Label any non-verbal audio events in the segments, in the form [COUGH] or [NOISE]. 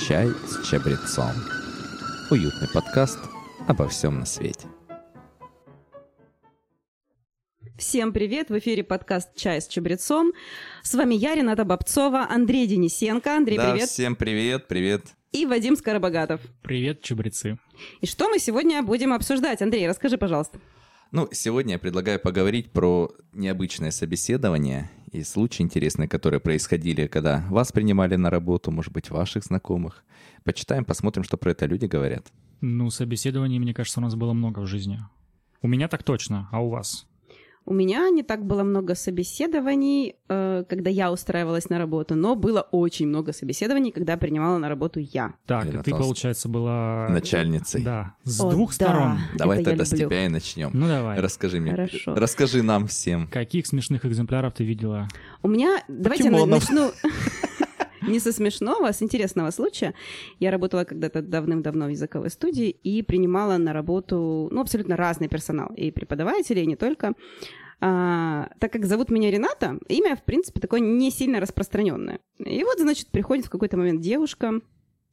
«Чай с чабрецом». Уютный подкаст обо всем на свете. Всем привет! В эфире подкаст «Чай с чабрецом». С вами я, Рената Бобцова, Андрей Денисенко. Андрей, да, привет! всем привет, привет. И Вадим Скоробогатов. Привет, чабрецы. И что мы сегодня будем обсуждать? Андрей, расскажи, пожалуйста. Ну, сегодня я предлагаю поговорить про необычное собеседование и случаи интересные, которые происходили, когда вас принимали на работу, может быть, ваших знакомых. Почитаем, посмотрим, что про это люди говорят. Ну, собеседований, мне кажется, у нас было много в жизни. У меня так точно, а у вас? У меня не так было много собеседований, э, когда я устраивалась на работу, но было очень много собеседований, когда принимала на работу я. Так, Елена ты, Толст- получается, была... Начальницей. Да, с О, двух да. сторон. Давай Это тогда с тебя и начнем. Ну, давай. Расскажи мне. Хорошо. Расскажи нам всем. Каких смешных экземпляров ты видела? У меня, давайте я на- Покемонов. начну [LAUGHS] не со смешного, а с интересного случая. Я работала когда-то давным-давно в языковой студии и принимала на работу, ну, абсолютно разный персонал, и преподаватели, и не только. А, так как зовут меня Рената, имя, в принципе, такое не сильно распространенное. И вот, значит, приходит в какой-то момент девушка,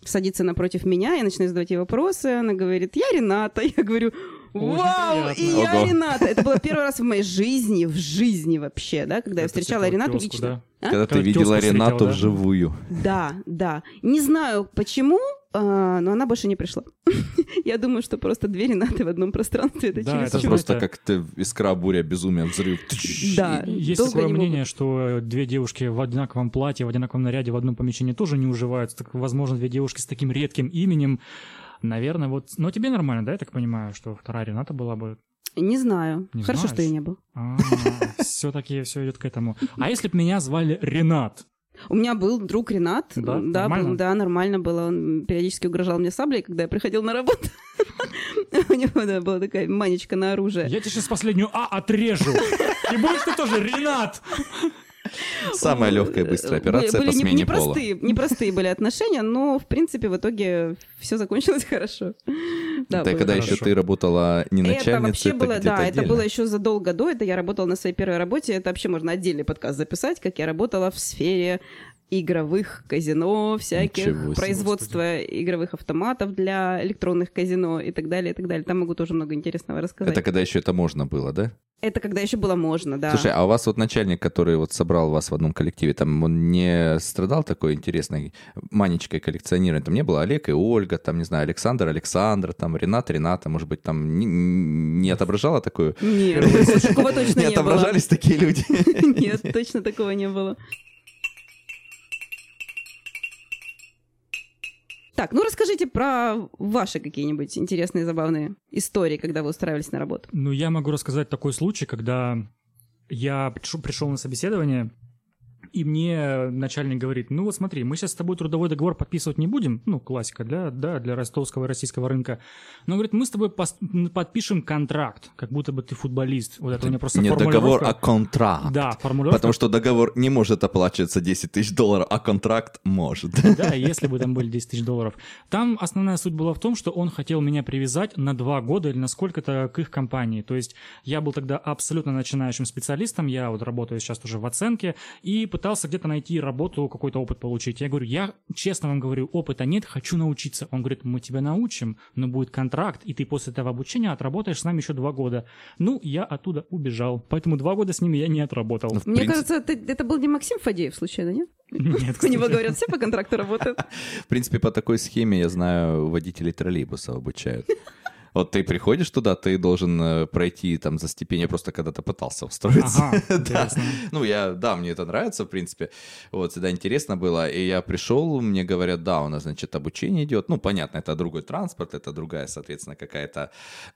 садится напротив меня, я начинаю задавать ей вопросы, она говорит, я Рената, [LAUGHS] я говорю, вау, и я Ого. Рената. Это было первый раз в моей жизни, в жизни вообще, да, когда я встречала Ренату лично. А? Когда ты видела Ренату вживую. Да, да. Не знаю почему, а, но она больше не пришла. [LAUGHS] Я думаю, что просто две Ренаты в одном пространстве. Это Да, Это просто это- как ты искра, буря, безумие, взрыв. Да. Есть долго такое не мнение, могут. что две девушки в одинаковом платье, в одинаковом наряде в одном помещении тоже не уживаются. Так, возможно, две девушки с таким редким именем. Наверное, вот... Но тебе нормально, да, я так понимаю, что вторая Рената была бы... Не знаю. Не Хорошо, знаешь? что ее не было. все-таки все идет к этому. А если бы меня звали Ренат? У меня был друг Ренат. Да? да, Нормально? был- да, нормально было. Он периодически угрожал мне саблей, когда я приходил на работу. [LAUGHS] У него да, была такая манечка на оружие. Я тебе сейчас последнюю А отрежу. И будешь ты тоже Ренат. Самая легкая и быстрая Были- операция были по не- смене пола. непростые, непростые были отношения, но, в принципе, в итоге все закончилось [LAUGHS] хорошо. Да, Это когда хорошо. еще ты работала не начальницей, это вообще было, да, это отдельно. было еще задолго до. Это я работала на своей первой работе. Это вообще можно отдельный подкаст записать, как я работала в сфере игровых казино, всяких, Ничего производства игровых автоматов для электронных казино и так далее, и так далее. Там могу тоже много интересного рассказать. Это Это, когда еще это можно было, да? когда еще было можно, да. Слушай, а у вас вот начальник, который вот собрал вас в одном коллективе, там он не страдал такой интересной манечкой коллекционирования? Там не было Олег и Ольга, там, не знаю, Александр, Александр, там Ренат, Рената, может быть, там не, не отображало такое? Нет, такого точно [LAUGHS] Не не было. отображались такие люди? [LAUGHS] Нет, точно такого не было. Так, ну расскажите про ваши какие-нибудь интересные, забавные истории, когда вы устраивались на работу. Ну, я могу рассказать такой случай, когда я пришел, на собеседование, и мне начальник говорит, ну вот смотри, мы сейчас с тобой трудовой договор подписывать не будем, ну, классика для, да, для ростовского и российского рынка, но, говорит, мы с тобой подпишем контракт, как будто бы ты футболист. Вот это у меня просто Не договор, а контракт. Да, формулировка. Потому что договор не может оплачиваться 10 тысяч долларов, а контракт может. [LAUGHS] Да, если бы там были 10 тысяч долларов. Там основная суть была в том, что он хотел меня привязать на два года или на сколько-то к их компании. То есть я был тогда абсолютно начинающим специалистом, я вот работаю сейчас уже в оценке, и пытался где-то найти работу, какой-то опыт получить. Я говорю, я честно вам говорю, опыта нет, хочу научиться. Он говорит, мы тебя научим, но будет контракт, и ты после этого обучения отработаешь с нами еще два года. Ну, я оттуда убежал. Поэтому два года с ними я не отработал. В Мне принципе- кажется, это, это был не Максим Фадеев, случайно, нет? Нет, У него говорят, все по контракту работают. [LAUGHS] В принципе, по такой схеме, я знаю, водителей троллейбусов обучают. Вот ты приходишь туда, ты должен э, пройти там за степень, я просто когда-то пытался устроиться. Ага, [LAUGHS] Да. Ну, я, да, мне это нравится, в принципе. Вот, всегда интересно было. И я пришел, мне говорят, да, у нас, значит, обучение идет. Ну, понятно, это другой транспорт, это другая, соответственно, какая-то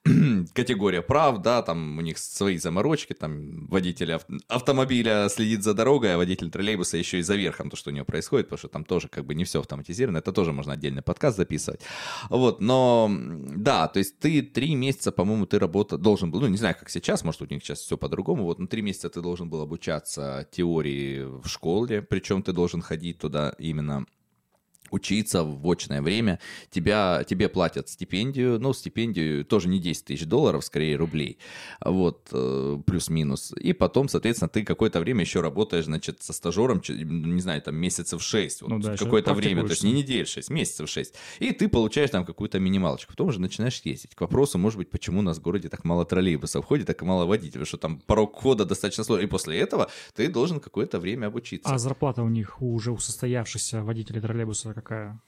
[CLEARS THROAT] категория прав, да, там у них свои заморочки, там водитель ав- автомобиля следит за дорогой, а водитель троллейбуса еще и за верхом, то, что у него происходит, потому что там тоже как бы не все автоматизировано, это тоже можно отдельный подкаст записывать. Вот, но, да, то есть ты три месяца, по-моему, ты работа должен был, ну, не знаю, как сейчас, может, у них сейчас все по-другому, вот, но три месяца ты должен был обучаться теории в школе, причем ты должен ходить туда именно учиться в очное время, тебя, тебе платят стипендию, ну, стипендию тоже не 10 тысяч долларов, скорее рублей, вот, э, плюс-минус, и потом, соответственно, ты какое-то время еще работаешь, значит, со стажером, не знаю, там, месяцев 6, вот, Ну да, какое-то время, то есть не недель 6, месяцев 6, и ты получаешь там какую-то минималочку, потом уже начинаешь ездить. К вопросу, может быть, почему у нас в городе так мало троллейбусов ходит, так мало водителей, что там порог входа достаточно сложный, и после этого ты должен какое-то время обучиться. А зарплата у них уже у состоявшихся водителей троллейбуса какая?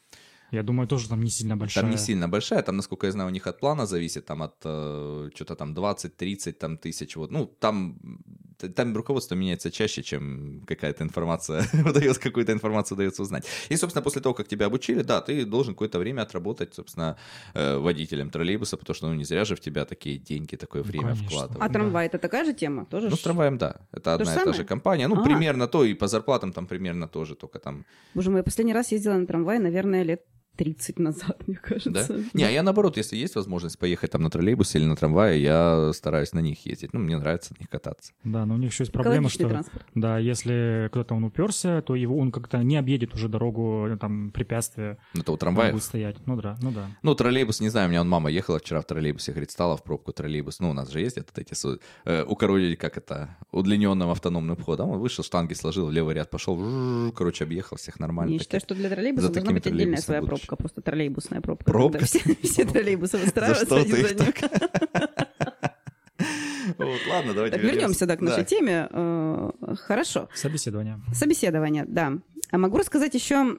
Я думаю, тоже там не сильно большая. Там не сильно большая, там, насколько я знаю, у них от плана зависит, там от э, что-то там 20-30 там, тысяч, вот, ну, там, там руководство меняется чаще, чем какая-то информация [LAUGHS] удается, какую-то информацию удается узнать. И, собственно, после того, как тебя обучили, да, ты должен какое-то время отработать, собственно, э, водителем троллейбуса, потому что, ну, не зря же в тебя такие деньги, такое Ну, время конечно. вкладывают. А Да. трамвай это такая же тема? Тоже Ну, с трамваем, да, это То одна и та же компания, ну, А. примерно то, и по зарплатам там примерно тоже, только там Боже мой, я последний раз ездила на трамвае, наверное, лет 30 назад, мне кажется. Да? Не, а я наоборот, если есть возможность поехать там на троллейбусе или на трамвае, я стараюсь на них ездить. Ну, мне нравится на них кататься. Да, но у них еще есть проблема, что транспорт. да, если кто-то он уперся, то его он как-то не объедет уже дорогу, э, там препятствия Ну, это у трамвая. будет стоять. Ну да, ну да. Ну, троллейбус, не знаю, у меня он мама ехала вчера в троллейбусе, говорит, стала в пробку троллейбус. Ну, у нас же ездят вот эти, э, укоротили, как это, удлиненным автономным входом. Он вышел, штанги сложил, в левый ряд пошел, короче, объехал всех нормально. Я таки. считаю, что для троллейбуса должна быть отдельная своя будущее. Пробка, просто троллейбусная пробка. Пробка? Все, все троллейбусы За выстраиваются что один ты за одним. Вот, ладно, давайте Так, вернемся, да, к нашей Да. теме. Э, Хорошо. Собеседование. Собеседование, да. А могу рассказать еще...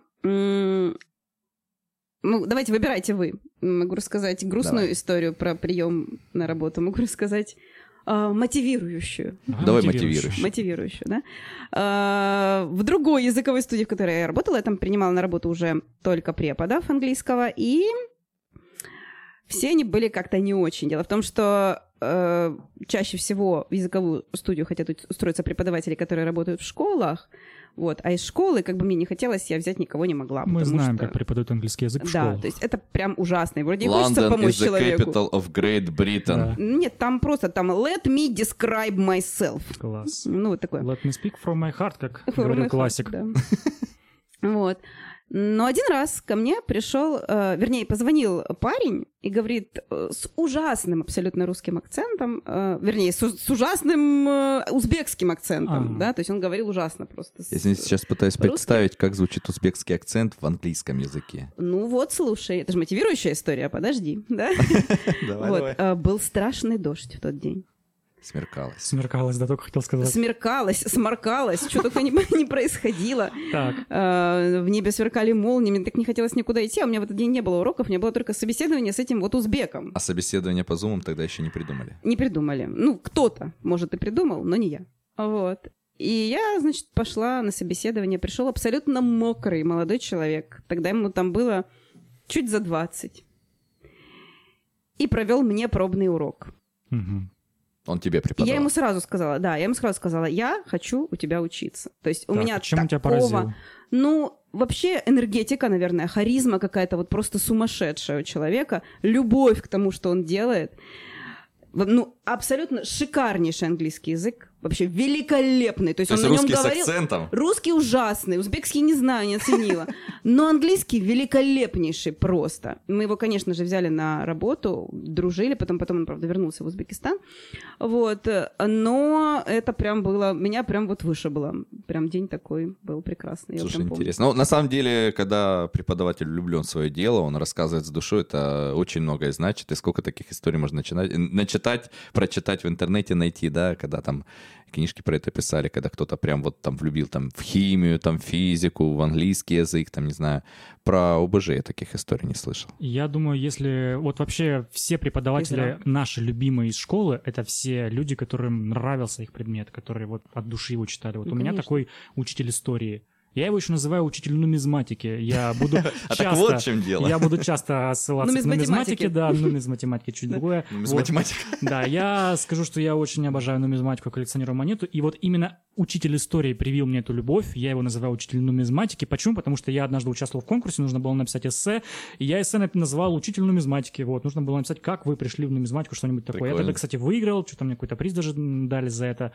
Ну, давайте, выбирайте вы. Могу рассказать грустную Давай. историю про прием на работу. Могу рассказать а, мотивирующую. Ага, Давай мотивирующий. Мотивирующую, да. А, В другой языковой студии, в которой я работала, я там принимала на работу уже только преподов английского, и все они были как-то не очень. Дело в том, что э, чаще всего в языковую студию хотят устроиться преподаватели, которые работают в школах, вот, а из школы, как бы мне не хотелось, я взять никого не могла. Мы знаем, что- как преподают английский язык в Да, школах. то есть это прям ужасно. И вроде и хочется London помочь is the человеку. capital of Great Britain. Да. Нет, там просто там let me describe myself. Класс. Ну, вот такое. Let me speak from my heart, как From говорил my heart, классик. да. [LAUGHS] Вот. Но один раз ко мне пришел, э, вернее, позвонил парень и говорит э, с ужасным абсолютно русским акцентом, э, вернее, с, с ужасным э, узбекским акцентом, А. да, то есть он говорил ужасно просто. с- Я сейчас пытаюсь Русский? представить, как звучит узбекский акцент в английском языке. Ну вот, слушай, это же мотивирующая история, подожди, да? [LAUGHS] Давай, Вот, давай. э, был страшный дождь в тот день. Смеркалось. Смеркалось, да, только хотел сказать. Смеркалось, сморкалось, что только не, [LAUGHS] не происходило. Так, Э, В небе сверкали молнии, мне так не хотелось никуда идти, а у меня в этот день не было уроков, у меня было только собеседование с этим вот узбеком. А собеседование по зумам тогда еще не придумали. Не придумали. Ну, кто-то, может, и придумал, но не я. Вот. И я, значит, пошла на собеседование. Пришел абсолютно мокрый молодой человек. Тогда ему там было чуть за 20. И провел мне пробный урок. мгм. Он тебе преподавал. я ему сразу сказала, да, я ему сразу сказала, я хочу у тебя учиться. То есть у Так, меня чем он тебя такого... поразил? Ну, вообще энергетика, наверное, харизма какая-то вот просто сумасшедшая у человека, любовь к тому, что он делает. Ну, абсолютно шикарнейший английский язык, вообще великолепный. То есть, То есть он на нем русский с говорил... акцентом. Русский ужасный, узбекский не знаю, не оценила. Но английский великолепнейший просто. Мы его, конечно же, взяли на работу, дружили, потом, потом он, правда, вернулся в Узбекистан. Вот. Но это прям было... Меня прям вот вышибло. Прям день такой был прекрасный. я Слушай, интересно. Ну, на самом деле, когда преподаватель влюблен в свое дело, он рассказывает с душой, это очень многое значит. И сколько таких историй можно начинать, начитать, прочитать в интернете, найти, да, когда там книжки про это писали, когда кто-то прям вот там влюбил там в химию, там в физику, в английский язык, там, не знаю. Про ОБЖ я таких историй не слышал. Я думаю, если вот вообще все преподаватели Физра. наши любимые из школы, это все люди, которым нравился их предмет, которые вот от души его читали. Вот Ну, у меня конечно. такой учитель истории. Я его еще называю учитель нумизматики. Я буду [LAUGHS] А часто... так вот в чем дело. Я буду часто ссылаться к нумизматике, да, нумизматематики чуть другое. [LAUGHS] Ну, Вот. Математика. Да, я скажу, что я очень обожаю нумизматику, коллекционирую монету, и вот именно учитель истории привил мне эту любовь, я его называю учитель нумизматики. Почему? Потому что я однажды участвовал в конкурсе, нужно было написать эссе, и я эссе назвал учитель нумизматики, вот, нужно было написать, как вы пришли в нумизматику, что-нибудь такое. Я тогда, кстати, выиграл, что-то мне какой-то приз даже дали за это.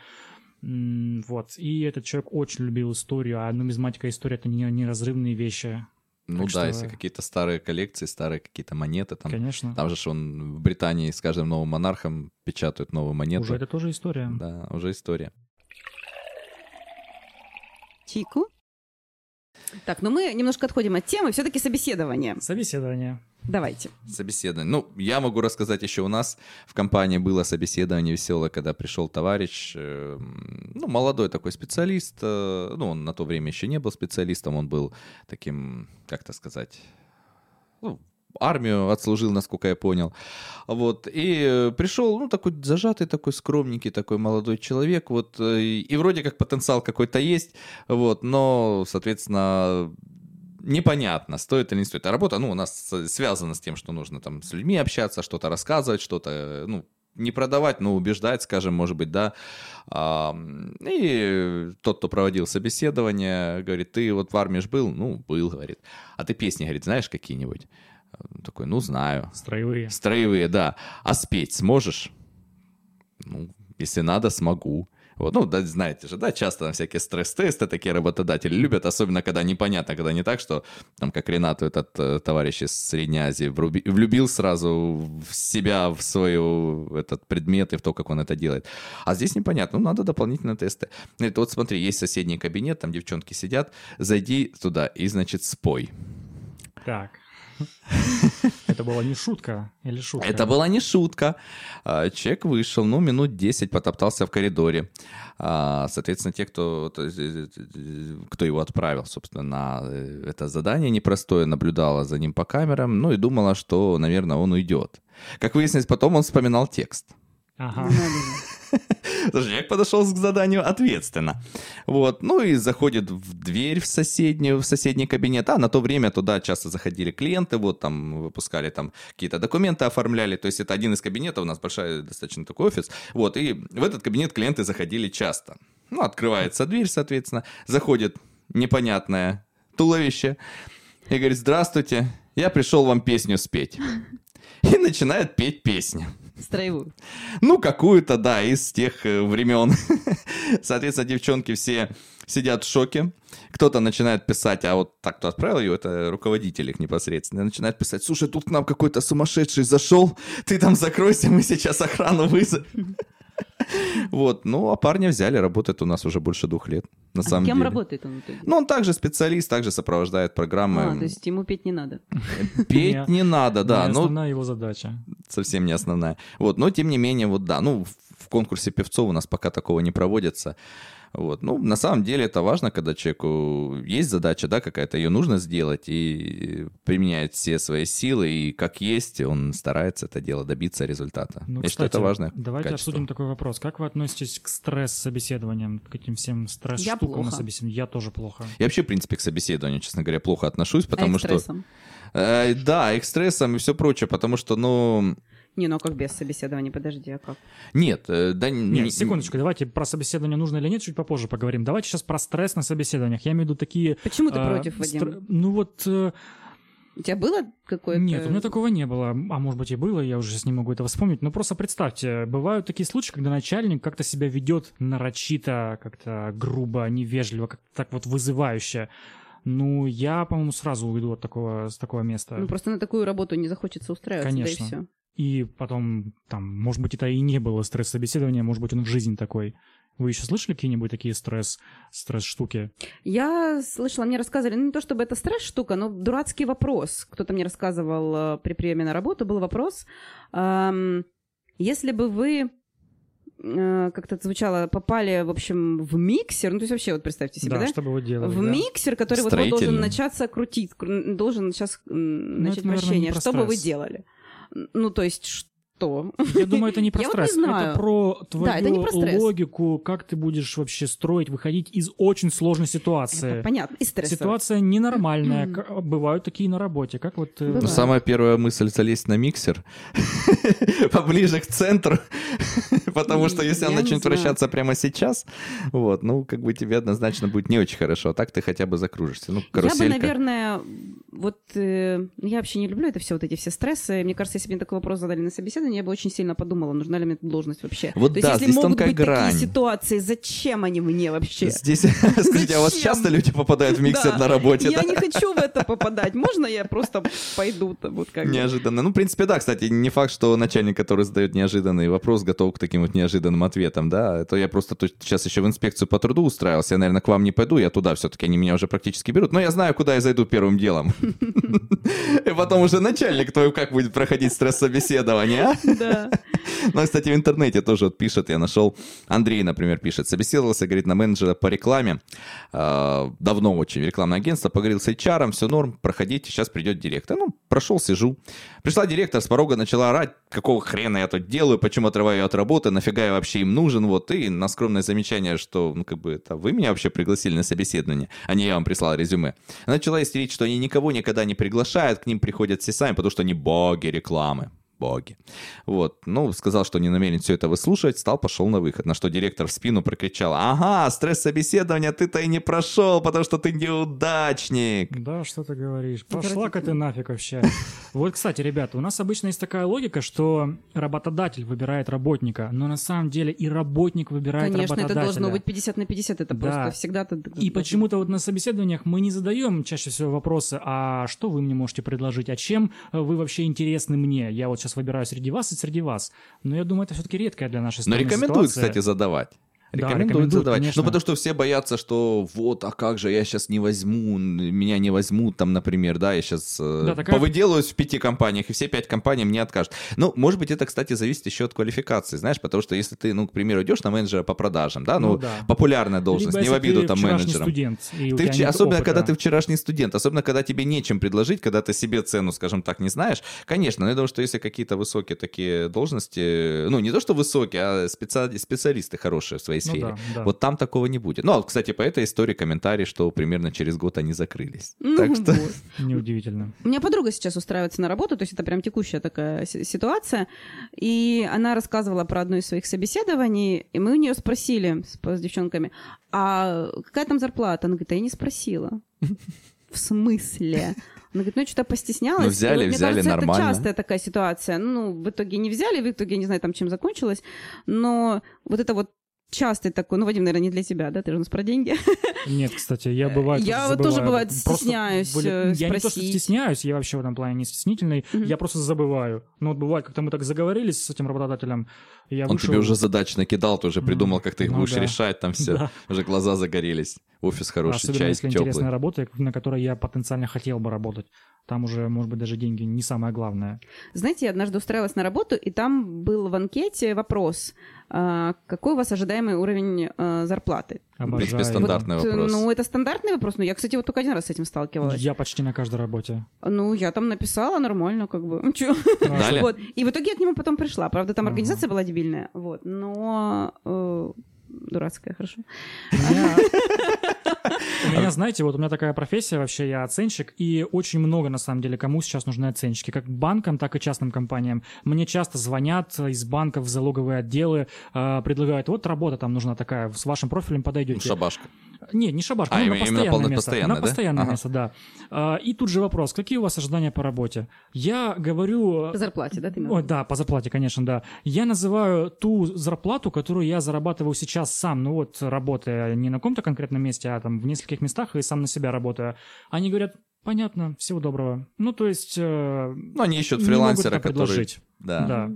Вот, и этот человек очень любил историю, а нумизматика и история — это не- неразрывные вещи. Ну Так да, что- если какие-то старые коллекции, старые какие-то монеты, там, Конечно. там же он в Британии с каждым новым монархом печатают новую монету. Уже это тоже история. Да, уже история. Чайку. Так, ну мы немножко отходим от темы. Все-таки собеседование. Собеседование. Давайте. Собеседование. Ну, я могу рассказать еще у нас в компании было собеседование веселое, когда пришел товарищ, э, ну, молодой такой специалист, э, ну, он на то время еще не был специалистом, он был таким, как это сказать, ну, армию отслужил, насколько я понял. Вот, и пришел, ну, такой зажатый, такой скромненький, такой молодой человек, вот, э, и, и вроде как потенциал какой-то есть, вот, но, соответственно, непонятно, стоит или не стоит. А работа, ну, у нас связана с тем, что нужно там с людьми общаться, что-то рассказывать, что-то, э, ну, не продавать, но убеждать, скажем, может быть, да. И тот, кто проводил собеседование, говорит, ты вот в армии ж был? Ну, был, говорит. А ты песни, говорит, знаешь какие-нибудь? Он Такой, ну, знаю. Строевые. Строевые, да. А спеть сможешь? Ну, если надо, смогу. Вот, ну, да, знаете же, да, часто там всякие стресс-тесты такие работодатели любят, особенно когда непонятно, когда не так, что там, как Ренату этот э, товарищ из Средней Азии вруби- влюбил сразу в себя, в свою этот предмет и в то, как он это делает. А здесь непонятно, ну, надо дополнительные тесты. Говорит, вот смотри, есть соседний кабинет, там девчонки сидят, зайди туда и, значит, спой. Так. [LAUGHS] Это была не шутка или шутка? Это была не шутка. А, Человек вышел, ну, минут 10 потоптался в коридоре. А, Соответственно, те, кто, то есть, э, э, кто его отправил, собственно, на э, это задание непростое, наблюдала за ним по камерам, ну, и думала, что, наверное, он уйдет. Как выяснилось, потом он вспоминал текст. Ага. Надо же. Слушай, Человек подошел к заданию ответственно. Вот. Ну и заходит в дверь в соседнюю, в соседний кабинет. А на то время туда часто заходили клиенты, вот там выпускали там какие-то документы, оформляли. То есть это один из кабинетов, у нас большой достаточно такой офис. Вот, и в этот кабинет клиенты заходили часто. Ну, открывается дверь, соответственно, заходит непонятное туловище и говорит, здравствуйте, я пришел вам песню спеть. И начинает петь песню. Строевую. Ну, какую-то, да, из тех э, времен. [LAUGHS] Соответственно, девчонки все сидят в шоке. Кто-то начинает писать, а вот так, кто отправил ее, это руководитель их непосредственно, начинает писать, слушай, тут к нам какой-то сумасшедший зашел, ты там закройся, мы сейчас охрану вызовем. [LAUGHS] Вот, ну, а парня взяли, работает у нас уже больше двух лет, на А самом кем деле. работает он? Ну, он также специалист, также сопровождает программы. А, то есть ему петь не надо. [LAUGHS] Петь не надо, да, Не но основная его задача. совсем не основная. Вот, но тем не менее, вот да, ну, в- в конкурсе певцов у нас пока такого не проводится. Вот, ну, на самом деле это важно, когда человеку есть задача, да, какая-то, ее нужно сделать, и применяет все свои силы, и как есть, он старается это дело добиться результата. Ну, Я считаю, это кстати, важное Давайте качество. обсудим такой вопрос. Как вы относитесь к стресс-собеседованиям, к этим всем стресс-штукам на собеседовании? Я тоже плохо. Я вообще, в принципе, к собеседованию, честно говоря, плохо отношусь, потому а и к что... стрессам? Э, да, и к стрессам и все прочее, потому что, ну... Не, ну а как без собеседования? Подожди, а как? Нет, э, да... Нет, не- секундочку, давайте про собеседование нужно или нет, чуть попозже поговорим. Давайте сейчас про стресс на собеседованиях. Я имею в виду такие... Почему ты а, против, Вадим? стр- Ну вот... э, У тебя было какое-то... Нет, у меня такого не было. А может быть и было, я уже сейчас не могу этого вспомнить. Но просто представьте, бывают такие случаи, когда начальник как-то себя ведет нарочито, как-то грубо, невежливо, как-то так вот вызывающе. Ну, я, по-моему, сразу уйду от такого, с такого места. Ну, просто на такую работу не захочется устраиваться, Конечно. да и все. И потом, там, может быть, это и не было стресс-собеседования, может быть, он в жизни такой. Вы еще слышали какие-нибудь такие стресс, стресс-штуки? Я слышала, мне рассказывали, ну не то чтобы это стресс-штука, но дурацкий вопрос. Кто-то мне рассказывал э, при приеме на работу, был вопрос, эм, если бы вы э, как-то это звучало, попали, в общем, в миксер, ну то есть вообще вот представьте себе, да? что бы вы делали? в да? миксер, который вот, должен начаться крутить, кру- должен сейчас Ну, начать это, наверное, не вращение. про Что бы вы стресс. делали? Ну, то есть что? Я думаю, это не про [LAUGHS] Я вот не стресс, знаю. это про твою Да, это не про стресс. логику, как ты будешь вообще строить, выходить из очень сложной Это ситуации. понятно. И стресс. Ситуация ненормальная, бывают такие на работе. Как вот... э, Ну, Бывает. самая первая мысль залезть на миксер [LAUGHS] поближе к центру, [LAUGHS] потому что если он начнет вращаться прямо сейчас, вот, ну, как бы тебе однозначно будет не очень хорошо, а так ты хотя бы закружишься. Ну, Я бы, наверное, вот э, я вообще не люблю это все, вот эти все стрессы. Мне кажется, если бы мне такой вопрос задали на собеседование, я бы очень сильно подумала, нужна ли мне эта должность вообще. Вот То да, есть, если здесь могут быть грань. такие ситуации, зачем они мне вообще? Здесь, [LAUGHS] скажите, а у вас часто люди попадают в миксер на работе? Я не хочу в это попадать. Можно я просто пойду там вот как? Неожиданно. Ну, в принципе, да, кстати, не факт, что начальник, который задает неожиданный вопрос, готов к таким вот неожиданным ответам, да. Это я просто сейчас еще в инспекцию по труду устраивался. Я, наверное, к вам не пойду, я туда все-таки, они меня уже практически берут. Но я знаю, куда я зайду первым делом. И потом уже начальник твой как будет проходить стресс-собеседование, а? Да. Ну, кстати, в интернете тоже вот пишет, я нашел, Андрей, например, пишет, собеседовался, говорит, на менеджера по рекламе, э, давно очень, рекламное агентство, поговорил с HR, все норм, проходите, сейчас придет директор. Ну, прошел, сижу. Пришла директор, с порога начала орать, какого хрена я тут делаю, почему отрываю ее от работы, нафига я вообще им нужен, вот, и на скромное замечание, что, ну, как бы, это вы меня вообще пригласили на собеседование, а не я вам прислал резюме. Она начала истерить, что они никого никогда не приглашают, к ним приходят все сами, потому что они боги рекламы боги. Вот, ну, сказал, что не намерен все это выслушивать, стал, пошел на выход. На что директор в спину прокричал, ага, стресс собеседования ты-то и не прошел, потому что ты неудачник. Да, что ты говоришь? Ну, Пошла-ка ты нафиг вообще. Вот, кстати, ребята, у нас обычно есть такая логика, что работодатель выбирает работника, но на самом деле и работник выбирает Конечно, это работодателя. должно быть 50 на 50, это Да. просто всегда... И почему-то вот на собеседованиях мы не задаем чаще всего вопросы, а что вы мне можете предложить, а чем э, вы вообще интересны мне? Я вот сейчас выбираю среди вас и среди вас. Но я думаю, это все-таки редкая для нашей Но страны рекомендуют, ситуация. кстати, задавать. Да, Рекомендуют задавать. конечно. Ну, потому что все боятся, что вот, а как же, я сейчас не возьму, меня не возьмут, там, например, да, я сейчас Да, такая- повыделаюсь в пяти компаниях, и все пять компаний мне откажут. Ну, может быть, это, кстати, зависит еще от квалификации, знаешь, потому что если ты, ну, к примеру, идешь на менеджера по продажам, да, ну, Ну да. популярная должность, Либо не в обиду там менеджерам. студент, Ты вч- особенно, опыта. когда ты вчерашний студент, особенно, когда тебе нечем предложить, когда ты себе цену, скажем так, не знаешь. Конечно, но я думаю, что если какие-то высокие такие должности, ну, не то, что высокие, а специали- специалисты хорошие в своей Ну сфере, да, да. вот там такого не будет. Ну, а, кстати, по этой истории комментарий, что примерно через год они закрылись. Ну, Так что... вот. [LAUGHS] Неудивительно. У меня подруга сейчас устраивается на работу, то есть это прям текущая такая си- ситуация. И она рассказывала про одно из своих собеседований, и мы у нее спросили с, с девчонками, а какая там зарплата? Она говорит, а я не спросила. [LAUGHS] В смысле? Она говорит, ну я что-то постеснялась. Ну, И взяли, вот, мне взяли, кажется, нормально. Это частая такая ситуация. Ну, в итоге не взяли, в итоге не знаю, там чем закончилось. Но вот это вот частый такой, ну, Вадим, наверное, не для тебя, да? Ты же у нас про деньги. Нет, кстати, я бывает Я вот тоже, бывает, стесняюсь, были- э, Я не то, что спросить. стесняюсь, я вообще в этом плане не стеснительный, я просто забываю. Ну вот бывает, как-то мы так заговорились с этим работодателем, я Он вышел... тебе уже задач накидал, ты уже придумал, как ты их ну будешь да. решать, там все. [LAUGHS] Да. Уже глаза загорелись. Офис хороший, Особенно чай если теплый. интересная работа, на которой я потенциально хотел бы работать. Там уже, может быть, даже деньги не самое главное. Знаете, я однажды устраивалась на работу, и там был в анкете вопрос, какой у вас ожидаемый уровень а, зарплаты? В Обожаю. принципе, стандартный Вот, вопрос. Ну, это стандартный вопрос, но я, кстати, вот только один раз с этим сталкивалась. Я почти на каждой работе. Ну, я там написала нормально, как бы. [LAUGHS] Чё? Дали? Вот. И в итоге я к нему потом пришла. Правда, там Ага. организация была дебильная, вот, но э, дурацкая, хорошо. У меня, знаете, вот у меня такая профессия вообще, я оценщик, и очень много, на самом деле, кому сейчас нужны оценщики, как банкам, так и частным компаниям. Мне часто звонят из банков в залоговые отделы, э, предлагают, вот работа там нужна такая, с вашим профилем подойдете. Шабашка. Не, не шабашка, А, ну, именно- на именно постоянное место. постоянное, на да? постоянное Ага. место, да. А, И тут же вопрос, какие у вас ожидания по работе? Я говорю... По зарплате, да, ты имел виду? да, по зарплате, конечно, да. Я называю ту зарплату, которую я зарабатываю сейчас сам, ну вот работая не на каком-то конкретном месте, а там в нескольких местах и сам на себя работая. Они говорят, понятно, всего доброго. Ну, то есть... э, Ну, они ищут не фрилансера, который... Да. Да.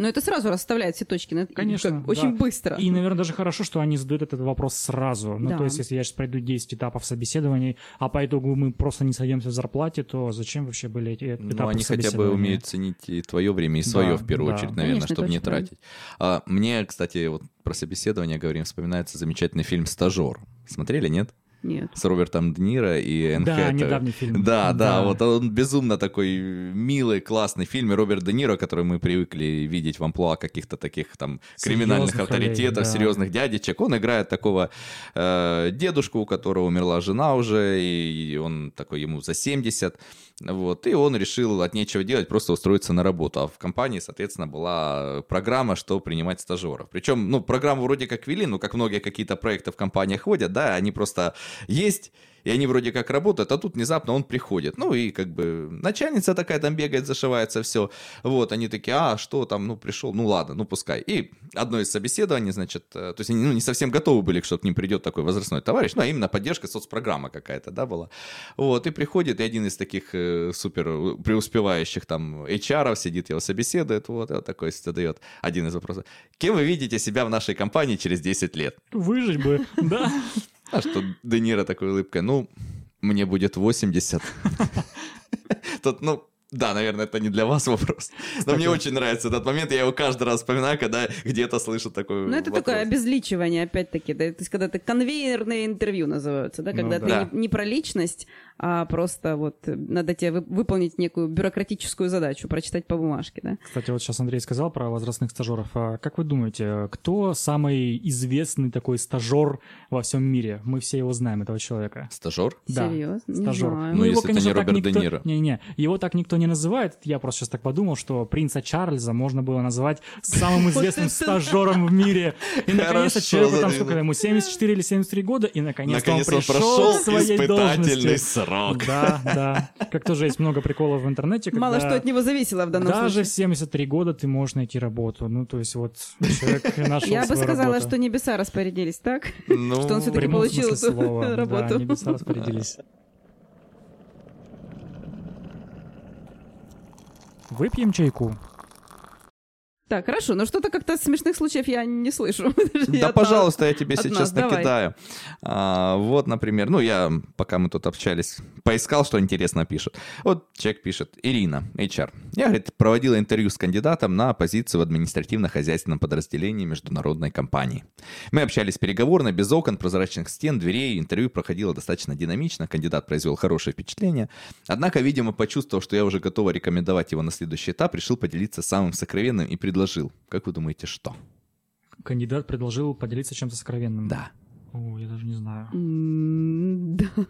Но это сразу расставляет все точки. над- Конечно, как- Очень да. быстро. И, наверное, даже хорошо, что они задают этот вопрос сразу. Ну, Да. то есть, если я сейчас пройду 10 этапов собеседований, а по итогу мы просто не сойдемся в зарплате, то зачем вообще были эти этапы Ну, они хотя бы умеют ценить и твое время, и свое, Да, в первую да. очередь, наверное, Конечно, чтобы не тратить. А, мне, кстати, вот про собеседование говорим, вспоминается замечательный фильм «Стажер». Смотрели, нет? Нет. С Робертом Де Ниро и Энн Да, Хэтэуэй. недавний фильм. Да, да, Да. вот он безумно такой милый, классный фильм. И Роберт Де Ниро, который мы привыкли видеть в амплуа каких-то таких там криминальных Серьезных авторитетов, да. серьезных дядечек. Он играет такого э, дедушку, у которого умерла жена уже, и он такой ему за 70. Вот, и он решил от нечего делать просто устроиться на работу. А в компании, соответственно, была программа, что принимать стажеров. Причем, ну, программу вроде как вели, ну, как многие какие-то проекты в компаниях ходят, да, они просто есть и они вроде как работают, а тут внезапно он приходит. Ну и как бы начальница такая там бегает, зашивается, все. Вот, они такие, а, что там, ну пришел, ну ладно, ну пускай. И одно из собеседований, значит, э, то есть они ну, не совсем готовы были, что к ним придет такой возрастной товарищ, ну а именно поддержка соцпрограмма какая-то, да, была. Вот, и приходит, и один из таких э, супер преуспевающих там HR сидит, его собеседует, вот, и вот такой задает один из вопросов. Кем вы видите себя в нашей компании через 10 лет? Выжить бы, [LAUGHS] да. А что Де Ниро такой улыбкой, ну, мне будет 80. [LAUGHS] Тут, ну, да, наверное, это не для вас вопрос. Но мне очень нравится этот момент. Я его каждый раз вспоминаю, когда где-то слышу такой Ну, это вопрос. такое обезличивание, опять-таки. Да, то есть, когда ты конвейерные интервью называются, да, когда Ну, ты не про личность, а просто вот надо тебе вы- выполнить некую бюрократическую задачу, прочитать по бумажке, да. Кстати, вот сейчас Андрей сказал про возрастных стажеров. А как вы думаете, кто самый известный такой стажер во всем мире? Мы все его знаем, этого человека. Стажер? Да, Серьезно? Не стажер. знаю. Ну, если это не Роберт Де никто... Ниро. Не-не, его так никто не называет. Я просто сейчас так подумал, что принца Чарльза можно было назвать самым [LAUGHS] известным стажером в мире. И наконец-то человеку там сколько ему, 74 или 73 года, и наконец-то он пришел прошел к своей должности. Срок. Да, да. Как тоже есть много приколов в интернете. Мало что от него зависело в данном Даже в случае. 73 года ты можешь найти работу. Ну, то есть вот человек нашел Я бы сказала, работу. что небеса распорядились так, Ну, что он все-таки получил эту слова, да, работу. небеса распорядились. Выпьем чайку. Так, хорошо, но что-то как-то смешных случаев я не слышу. [LAUGHS] Да, Я пожалуйста, я тебе сейчас давай. накидаю. А, вот, например, ну, я, пока мы тут общались, поискал, что интересно пишет. Вот человек пишет, Ирина, HR. Я, говорит, проводила интервью с кандидатом на позицию в административно-хозяйственном подразделении международной компании. Мы общались переговорно, без окон, прозрачных стен, дверей. Интервью проходило достаточно динамично, кандидат произвел хорошее впечатление. Однако, видимо, почувствовав, что я уже готова рекомендовать его на следующий этап, решил поделиться самым сокровенным и предложил. Как вы думаете, что? Кандидат предложил поделиться чем-то сокровенным. Да. О, я даже не знаю. Да. [LAUGHS]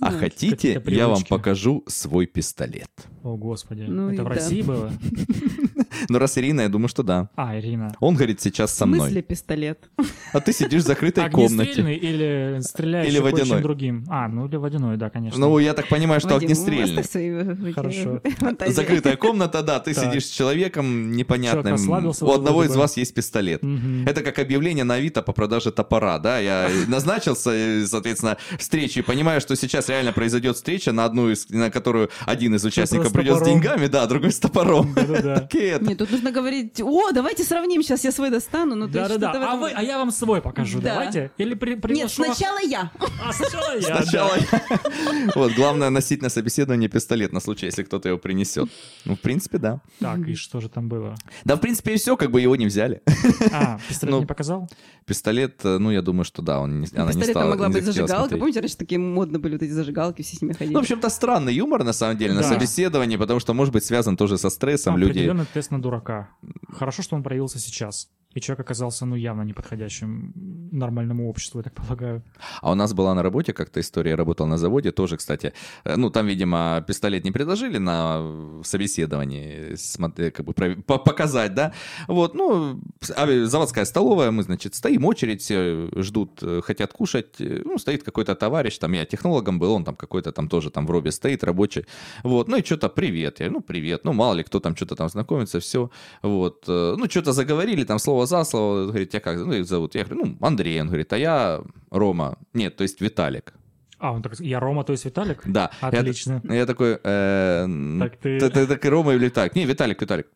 А хотите, я вам покажу свой пистолет? О, господи. Ну Это в. России было? [LAUGHS] [LAUGHS] Ну, раз Ирина, я думаю, что да. А, Ирина. Он говорит сейчас со В мной. смысле пистолет? А ты сидишь в закрытой комнате. Или стреляющий Или водяной. другим? А, ну или водяной, да, конечно. Ну, я так понимаю, что огнестрельный. Хорошо. [LAUGHS] Закрытая комната, да, ты сидишь с человеком непонятным. У одного из вас есть пистолет. Это как объявление на Авито по продаже топора, да, я [LAUGHS] назначился, соответственно, встречу и понимаю, что сейчас реально произойдет встреча, на одну из, на которую один из участников придет с деньгами, да, другой с топором. Да-да-да. Это. Нет, тут нужно говорить, о, давайте сравним, сейчас я свой достану. Ну, есть Да-да-да. что-то в А, этом- вы, а я вам свой покажу, Да. давайте. Или при, Нет, приглашу вас- сначала я. [LAUGHS] А, сначала я. Сначала да. [LAUGHS] Вот, главное носить на собеседование пистолет на случай, если кто-то его принесет. Ну, в принципе, да. Так, и что же там было? Да, в принципе, и все, как бы его не взяли. [LAUGHS] А, пистолет Ну, не показал? Пистолет, э, ну, я думаю, что да, он не, она не стала. могла быть зажигалка. Помните, раньше такие модно были вот эти зажигалки, все с ними ходили. Ну, в общем-то, странный юмор, на самом деле, на Да. собеседовании, потому что, может быть, связан тоже со стрессом людей. На дурака. Хорошо, что он проявился сейчас. И человек оказался, ну, явно неподходящим нормальному обществу, я так полагаю. А у нас была на работе как-то история, я работал на заводе, тоже, кстати, э, ну, там, видимо, пистолет не предложили на э, собеседовании, смотри, как бы показать, да, вот, ну, а, заводская столовая, мы, значит, стоим, очередь, все ждут, э, хотят кушать, э, ну, стоит какой-то товарищ, там, я технологом был, он там какой-то там тоже там в робе стоит, рабочий, вот, ну, и что-то привет, я, ну, привет, ну, мало ли, кто там что-то там знакомится, все, вот, э, ну, что-то заговорили, там, слово за слово, говорит, тебя как ну, их зовут? Я говорю, ну, Андрей, он говорит, а я Рома, нет, то есть Виталик. А, он так, я Рома, то есть Виталик? Да. Я- Отлично. Я, такой, э, Так ты- ты... Так и Рома или Виталик? Не, Виталик, Виталик.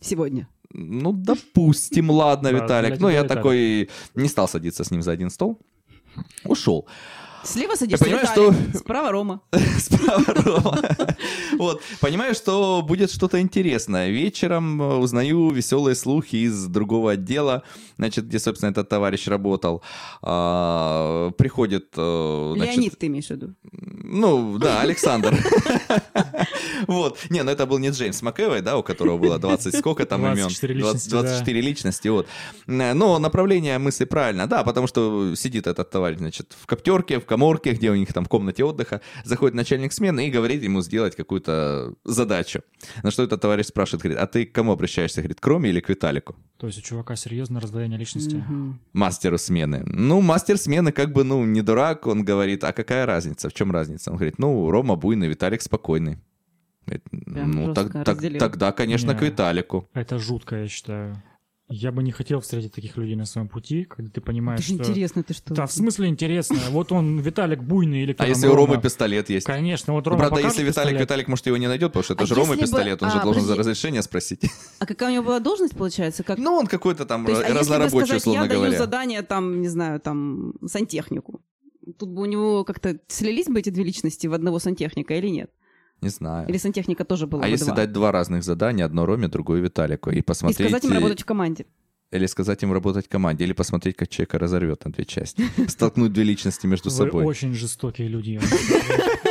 Сегодня. Ну, допустим, ладно, [LAUGHS] Виталик. Ну, я такой не стал садиться с ним за один стол. Ушел. Слева садишься понимаю, что- справа Рома. [LAUGHS] Справа Рома. Вот. Понимаю, что будет что-то интересное. Вечером э, узнаю веселые слухи из другого отдела, значит, где, собственно, этот товарищ работал. А, Приходит... э, Леонид ты имеешь в виду? Ну, да, Александр. [LAUGHS] Вот. Не, ну это был не Джеймс МcЭвой, да, у которого было 20 сколько там имен? 24 личности, 24 личности, вот. Э, Но направление мысли правильно, да, потому что сидит этот товарищ, значит, в коптерке, в коморке, где у них там в комнате отдыха, заходит начальник смены и говорит ему сделать какую-то задачу. На что этот товарищ спрашивает, говорит, а ты к кому обращаешься? Говорит, к Роме или к Виталику? То есть у чувака серьезное раздвоение личности. Мгм. мастеру смены. Ну, мастер смены как бы, ну, не дурак, он говорит, а какая разница, в чем разница? Он говорит, ну, Рома буйный, Виталик спокойный. Прям ну, так- так- тогда, конечно, к Не. Виталику. Это жутко, я считаю. Я бы не хотел встретить таких людей на своем пути, когда ты понимаешь, Это же что... интересно, ты что? Да, в смысле интересно. Вот он, Виталик буйный или кто А если у. Ромы пистолет есть? Конечно, вот Ну, Рома правда, покажет если Виталик, пистолет. Виталик, может, его не найдет, потому что это А же Рома бы- пистолет, он же а, должен за подожди. разрешение спросить. [LAUGHS] А какая у него была должность, получается? Как... Ну, он какой-то там То есть, а если бы разнорабочий, сказать, условно я даю говоря. задание, там, не знаю, там, сантехнику. Тут бы у него как-то слились бы эти две личности в одного сантехника или нет? Не знаю. Или сантехника тоже было А бы если два? дать два разных задания, одно Роме, другое Виталику, и И посмотреть... сказать им э, работать в команде. Или сказать им работать в команде, или посмотреть, как человека разорвет на две части. [LAUGHS] Столкнуть две личности между Вы собой. очень жестокие люди.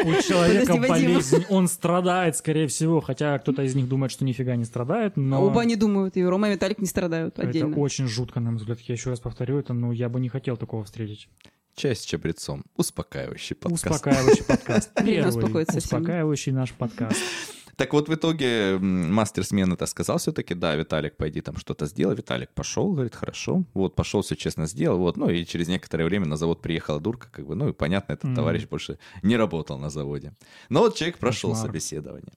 У человека болезнь, он страдает, скорее всего, хотя кто-то из них думает, что нифига не страдает, А но оба не думают, и Рома и Виталик не страдают это отдельно. очень жутко, на мой взгляд. Я еще раз повторю это, но я бы не хотел такого встретить. Чай с чабрецом. Успокаивающий подкаст. Успокаивающий подкаст. Первый успокоиться всем. успокаивающий наш подкаст. Так вот, в итоге мастер смены это сказал все-таки, да, Виталик, пойди там что-то сделай. Виталик пошел, говорит, хорошо. Вот, пошел, все честно сделал. Вот, ну и через некоторое время на завод приехала дурка, как бы, ну и понятно, этот Мгм. товарищ больше не работал на заводе. Но вот человек прошел Кошмар. собеседование.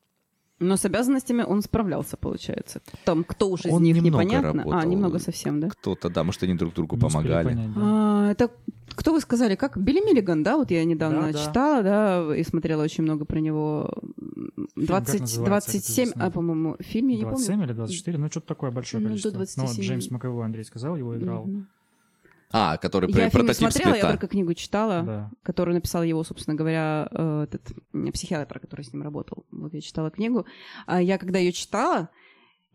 Но с обязанностями он справлялся, получается. Там, кто уж из Он них, немного непонятно. работал. А, немного совсем, да? Кто-то, да, может, они друг другу Не помогали. понять, да. А, это кто вы сказали? Как? Билли Миллиган, да? Вот я недавно Да, да. читала, да, и смотрела очень много про него. М, как 20, называется 27, этот а, по-моему, фильм, я не помню. 27 или 24, ну что-то такое большое Ну, до количество. Ну, вот 27. Джеймс Маковой, Андрей сказал, его играл. Мгм. А, который про Я фильм не смотрела, я сплита. только книгу читала, Да. которую написал его, собственно говоря, э, этот психиатр, который с ним работал. Вот я читала книгу. А я, когда ее читала,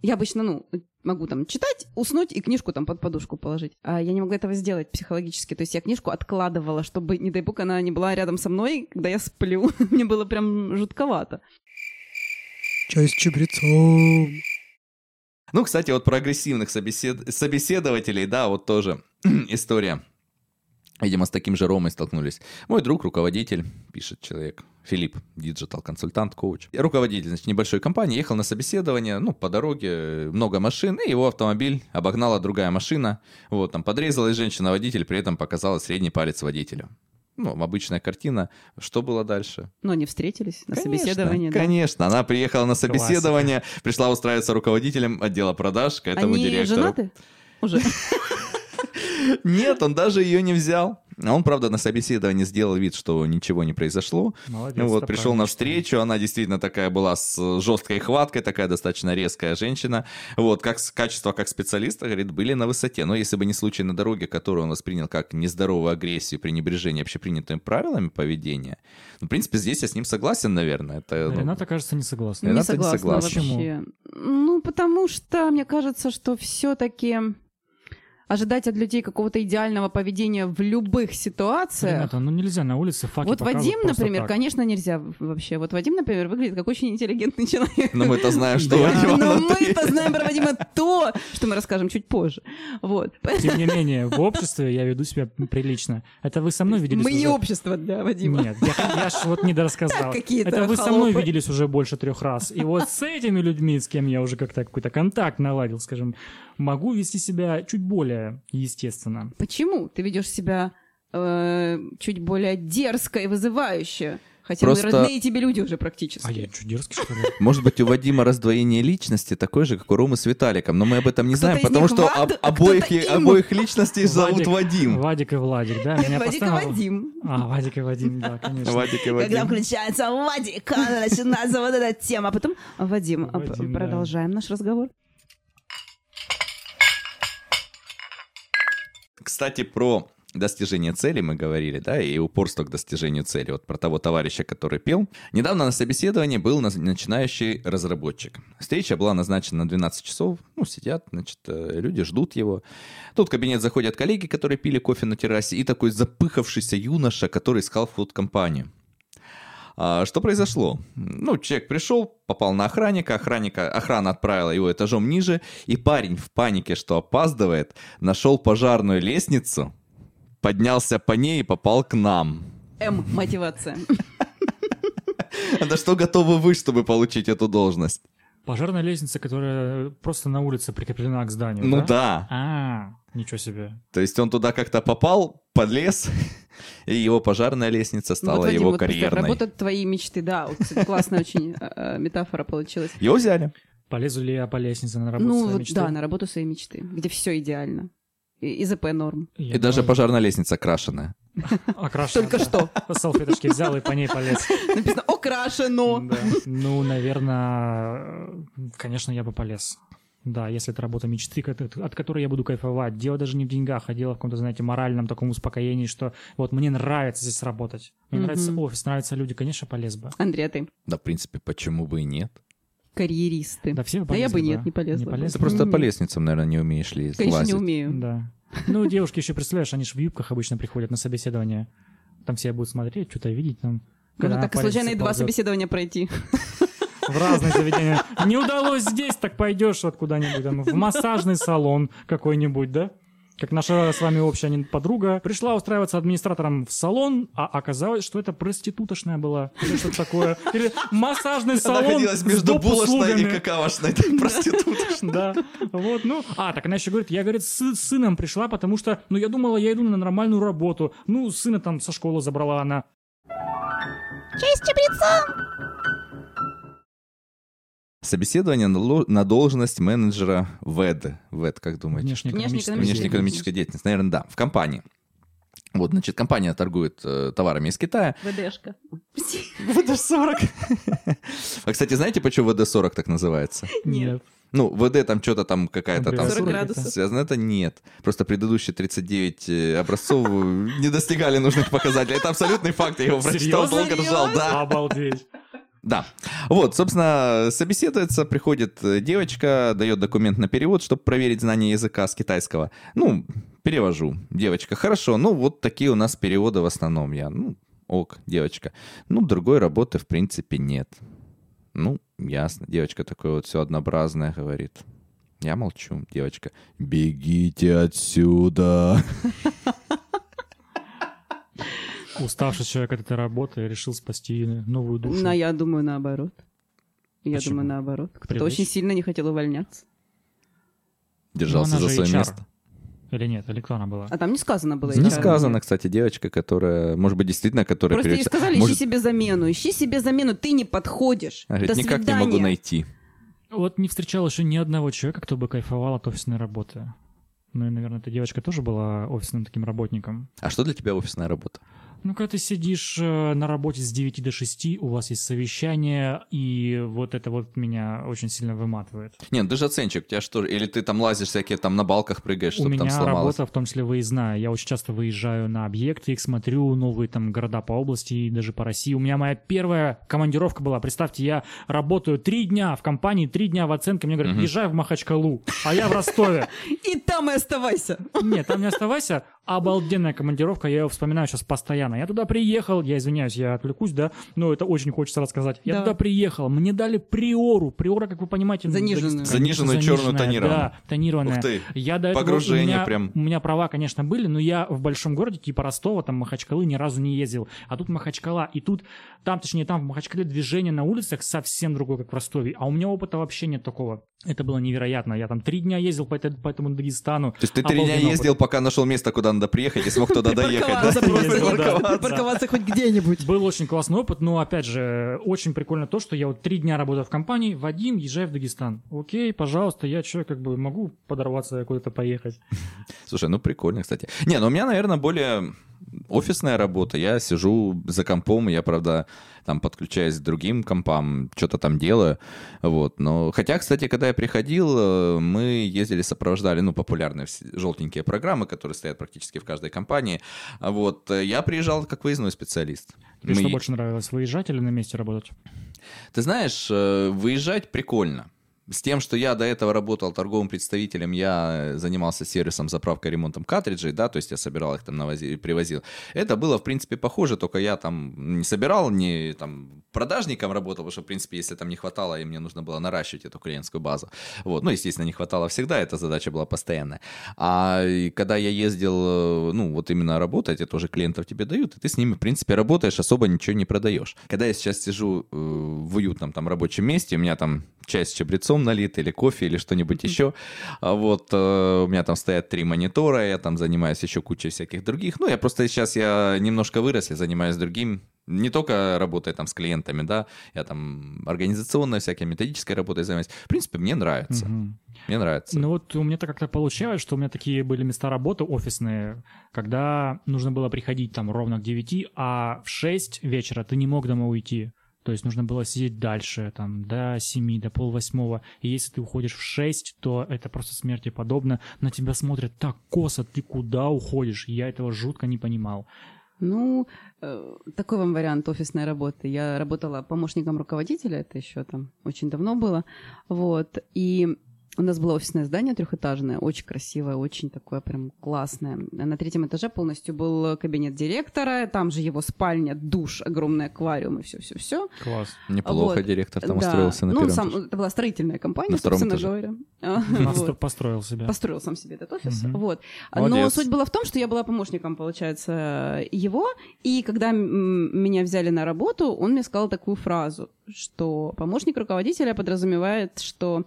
я обычно, ну, могу там читать, уснуть и книжку там под подушку положить. А я не могла этого сделать психологически. То есть я книжку откладывала, чтобы, не дай бог, она не была рядом со мной, когда я сплю. [LAUGHS] Мне было прям жутковато. Чай с чабрецом. Ну, кстати, вот про агрессивных собесед- собеседователей, да, вот тоже [CLEARS THROAT] история. Видимо, с таким же Ромой столкнулись. Мой друг, руководитель, пишет человек, Филипп, digital-консультант, коуч. Руководитель, значит, небольшой компании, ехал на собеседование, ну, по дороге, много машин, и его автомобиль обогнала другая машина. Вот, там подрезалась женщина-водитель, при этом показала средний палец водителю. Ну, обычная картина. Что было дальше? Но они встретились на Конечно, собеседовании. да. Конечно, она приехала на собеседование, пришла устраиваться руководителем отдела продаж к этому Они директору. женаты? Уже. [LAUGHS] Нет, он даже ее не взял. Он, правда, на собеседовании сделал вид, что ничего не произошло. Молодец. Ну вот, пришел на встречу, она действительно такая была с жесткой хваткой, такая достаточно резкая женщина. Вот, как качества как специалиста, говорит, были на высоте. Но если бы не случай на дороге, который он воспринял как нездоровую агрессию, пренебрежение общепринятыми правилами поведения, ну, в принципе, здесь я с ним согласен, наверное. Это, ну, Рената, кажется, не согласна. Рената не не согласна согласна. вообще. Ну, потому что мне кажется, что все-таки ожидать от людей какого-то идеального поведения в любых ситуациях. Рената, ну нельзя на улице факи Вот Вадим, например, так. конечно, нельзя вообще. Вот Вадим, например, выглядит как очень интеллигентный человек. Но мы-то знаем, что Да. Вадим Но мы-то знаем про Вадима то, что мы расскажем чуть позже. Вот. Тем не менее, в обществе я веду себя прилично. Это вы со мной виделись Мы не общество для Вадима. Нет, я, я ж вот не дорассказал. Какие-то Это вы со мной виделись уже больше трех раз. И вот с этими людьми, с кем я уже как-то какой-то контакт наладил, скажем, могу вести себя чуть более естественно. Почему ты ведешь себя э, чуть более дерзко и вызывающе? Хотя Просто- мы родные тебе люди уже практически. А я что, дерзкий, что ли? [LAUGHS] Может быть, у Вадима раздвоение личности такое же, как у Ромы с Виталиком, но мы об этом не Кто-то знаем, потому что Вад, об- а обоих, им. обоих личностей зовут Вадик- Вадим. Вадик и Владик, да? Нет, [LAUGHS] Меня Вадик и постоянно- Вадим. А, Вадик и Вадим, да, [LAUGHS] конечно. Вадик и Когда Вадим. включается Вадик, начинается вот эта тема. А потом, Вадим, а Вадим, да. продолжаем наш разговор. Кстати, про достижение цели мы говорили, да, и упорство к достижению цели. Вот про того товарища, который пел. Недавно на собеседовании был начинающий разработчик. Встреча была назначена на 12 часов. Ну, сидят, значит, э, люди ждут его. Тут в кабинет заходят коллеги, которые пили кофе на террасе, и такой запыхавшийся юноша, который искал фуд-компанию. А, Что произошло? Ну, человек пришел, попал на охранника, охранника, охрана отправила его этажом ниже, и парень в панике, что опаздывает, нашел пожарную лестницу, поднялся по ней и попал к нам. М. Мотивация. [LAUGHS] А на что готовы вы, чтобы получить эту должность? Пожарная лестница, которая просто на улице прикреплена к зданию, Ну да? да. А, ничего себе. То есть он туда как-то попал, подлез, [LAUGHS] и его пожарная лестница Ну, стала вот, Вадим, его вот представь, карьерной. Работа твоей мечты, да. Вот, кстати, классная очень э, э, метафора получилась. Его взяли. Полезу ли я по лестнице на работу Ну, своей вот, мечты? да, на работу своей мечты, где все идеально. И ИЗП норм. Я И даже пожарная лестница крашеная. [LAUGHS] окрашена, Только что. [LAUGHS] Салфеточки взял и по ней полез. Написано «Окрашено». Ну, наверное, конечно, я бы полез. Да, если это работа мечты, от, от которой я буду кайфовать. Дело даже не в деньгах, а дело в каком-то, знаете, моральном таком успокоении, что вот мне нравится здесь работать. Мне Мгм. нравится офис, нравятся люди, конечно, полез бы. Андрей, а ты? Да, в принципе, почему бы и нет? Карьеристы. Да, все бы Да я бы полезли нет, не полезла бы. полезли Ты просто по лестницам, наверное, не умеешь ли Конечно, не лазить. умею. Да. Ну, девушки еще, представляешь, они же в юбках обычно приходят на собеседование. Там все будут смотреть, что-то видеть там. Можно так и по случайно и два собеседования пройти. В разные заведения. Не удалось здесь, так пойдешь вот куда-нибудь, в массажный салон какой-нибудь, да? Как наша с вами общая подруга пришла устраиваться администратором в салон, а оказалось, что это проститутошная была. Или что-то такое. Или массажный салон с доп. услугами. какавошной проституткой. Да, вот, ну, а, так она еще говорит, я, говорит, с, сыном пришла, потому что, ну, я думала, я иду на нормальную работу. Ну, сына там со школы забрала она. Собеседование на ло- на должность менеджера ВЭД. ВЭД, как думаете? Внешнеэкономическая Внешнеэкономическая деятельность. Наверное, да. В компании. Вот, значит, компания торгует э, товарами из Китая. ВДшка. ВД-40. А, кстати, знаете, почему ВД-40 так называется? Нет. Ну, ВД там что-то там какая-то там... 40 градусов. Связано это? Нет. Просто предыдущие 39 э, образцов э, не достигали нужных показателей. Это абсолютный факт. Я его прочитал, долго ржал. Да. Обалдеть. Да. Вот, собственно, собеседуется, приходит э, девочка, дает документ на перевод, чтобы проверить знание языка с китайского. Ну, перевожу. Девочка, хорошо, ну вот такие у нас переводы в основном. Я, ну, ок, девочка. Ну, другой работы, в принципе, нет. Ну, ясно. Девочка такое вот все однообразное говорит. Я молчу. Девочка, бегите отсюда. [LAUGHS] Уставший человек от этой работы решил спасти новую душу. Ну, я думаю, наоборот. Я Почему? думаю, наоборот. Кто-то Привлечь? очень сильно не хотел увольняться. Держался Ну, за свое HR. место. Или нет? Или кто она была? А там не сказано было. Не HR. сказано, кстати, девочка, которая, может быть, действительно, которая... Просто ей перед- сказали, может, ищи себе замену, ищи себе замену, ты не подходишь. Она До говорит, никак не могу свидания. найти. Вот не встречал еще ни одного человека, кто бы кайфовал от офисной работы. Ну и, наверное, эта девочка тоже была офисным таким работником. А что для тебя офисная работа? Ну, когда ты сидишь э, на работе с 9 до 6, у вас есть совещание, и вот это вот меня очень сильно выматывает. Не, ну ты же оценщик, у тебя что? Или ты там лазишь всякие, там на балках прыгаешь, У чтобы меня там сломалось? работа, в том числе выездная. Я очень часто выезжаю на объекты, их смотрю, новые там города по области и даже по России. У меня моя первая командировка была. Представьте, я работаю три дня в компании, три дня в оценке. Мне говорят, Мгм. езжай в Махачкалу, а я в Ростове. [LAUGHS] И там и оставайся. Нет, там не оставайся. Обалденная командировка, я ее вспоминаю сейчас постоянно. Я туда приехал, я извиняюсь, я отвлекусь, да, но это очень хочется рассказать. Я Да. туда приехал, мне дали приору. Приора, как вы понимаете... Заниженную. конечно, Заниженную, черную, тонированную. Да, тонированная. Ух ты, Я до этого, Погружение у меня, прям. У меня права, конечно, были, но я в большом городе, типа Ростова, там Махачкалы, ни разу не ездил. А тут Махачкала, и тут, там, точнее, там в Махачкале движение на улицах совсем другое, как в Ростове. А у меня опыта вообще нет такого. Это было невероятно. Я там три дня ездил по, этой- по этому Дагестану. То есть ты три дня ездил, опыт. пока нашел место, куда надо приехать, [LAUGHS] и смог туда доехать. Припарковаться хоть где-нибудь. Был очень классный опыт, но, опять же, очень прикольно то, что я вот три дня работаю в компании, Вадим, езжай в Дагестан. Окей, пожалуйста, я что, как бы могу подорваться куда-то поехать. Слушай, ну прикольно, кстати. Не, ну у меня, наверное, более офисная работа. Я сижу за компом, я, правда, там подключаюсь к другим компам, что-то там делаю. Вот. Но, хотя, кстати, когда я приходил, э, мы ездили, сопровождали, ну, популярные желтенькие программы, которые стоят практически в каждой компании. Вот. э, Я приезжал как выездной специалист. Что Мы- больше нравилось, выезжать или на месте работать? Ты знаешь, э, выезжать прикольно. С тем, что я до этого работал торговым представителем, я занимался сервисом, заправкой, ремонтом картриджей, да, то есть я собирал их там, навози- привозил. Это было, в принципе, похоже, только я там не собирал, не там продажником работал, потому что, в принципе, если там не хватало, и мне нужно было наращивать эту клиентскую базу. Вот, ну, естественно, не хватало всегда, эта задача была постоянная. А когда я ездил, э, ну, вот именно работать, это уже клиентов тебе дают, и ты с ними, в принципе, работаешь, особо ничего не продаешь. Когда я сейчас сижу э, в уютном там рабочем месте, у меня там чай с налит, или кофе, или что-нибудь еще. А вот э, у меня там стоят три монитора, я там занимаюсь еще кучей всяких других. Ну, я просто сейчас я немножко вырос, я занимаюсь другим. Не только работая там с клиентами, да, я там организационной всякой методической работой занимаюсь. В принципе, мне нравится. Мгм. Мне нравится. Ну вот у меня так как-то получалось, что у меня такие были места работы офисные, когда нужно было приходить там ровно к 9, а в 6 вечера ты не мог домой уйти. То есть нужно было сидеть дальше, там, до 7, до полвосьмого. И если ты уходишь в 6, то это просто смерти подобно. На тебя смотрят так косо, ты куда уходишь? Я этого жутко не понимал. Ну, э, такой вам вариант офисной работы. Я работала помощником руководителя, это еще там очень давно было. Вот. И у нас было офисное здание трехэтажное, очень красивое, очень такое прям классное. На третьем этаже полностью был кабинет директора, там же его спальня, душ, огромный аквариум и все-все-все. Класс. Неплохо Вот. директор там Да. устроился на ну, первом сам, этаже. это была строительная компания, На собственно этаже. говоря. Вот. Построил себя. Построил сам себе этот офис. Вот. Но суть была в том, что я была помощником, получается, его. И когда меня взяли на работу, он мне сказал такую фразу, что помощник руководителя подразумевает, что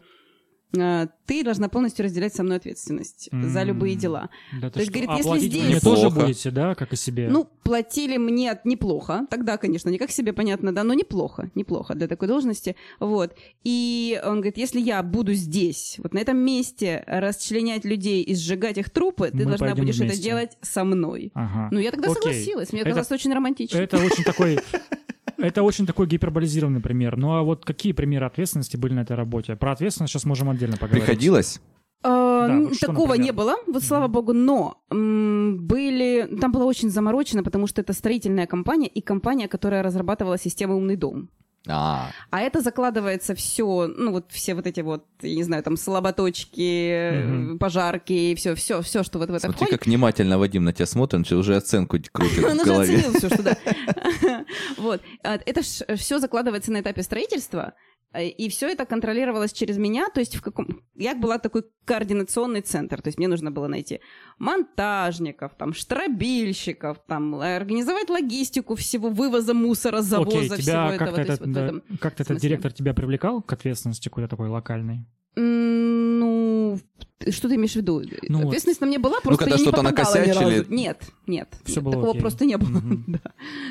ты должна полностью разделять со мной ответственность за М. любые дела. Да То есть, что, говорит, а если здесь- мне тоже будете, да, как и себе? Ну, платили мне неплохо, тогда, конечно, не как себе понятно, да, но неплохо, неплохо для такой должности, вот. И он говорит, если я буду здесь, вот на этом месте расчленять людей и сжигать их трупы, ты Мы должна будешь это вместе. делать со мной. Ага. Ну, я тогда Окей. согласилась, мне Это- казалось очень романтично. Это очень такой... [LAUGHS] Это очень такой гиперболизированный пример. Ну а вот какие примеры ответственности были на этой работе? Про ответственность сейчас можем отдельно поговорить. Приходилось? А, Да, вот что, Такого например? не было, вот слава богу, но м, были... Там было очень заморочено, потому что это строительная компания и компания, которая разрабатывала систему «Умный дом». А, А это закладывается все, ну вот все вот эти вот, я не знаю, там слаботочки, э, пожарки, все, все, все, что вот в это смотри, входит. как внимательно Вадим на тебя смотрит, он уже оценку крутит Он в уже голове. оценил все, что да. [LAUGHS] [LAUGHS] Вот. А, Это все закладывается на этапе строительства, и все это контролировалось через меня, то есть в каком... Я была такой координационный центр, то есть мне нужно было найти монтажников, там, штробильщиков, там, э, организовать логистику всего вывоза мусора, завоза, Окей, всего тебя этого. как-то то есть этот, вот да, этом как-то этот директор тебя привлекал к ответственности какой-то такой локальной? Ну, что ты имеешь в виду? Ну вот. Ответственность на мне была, просто когда я не что-то ни накосячили-. Нет, нет. Всё нет, было такого окей. просто не было. Мгм. [LAUGHS] да.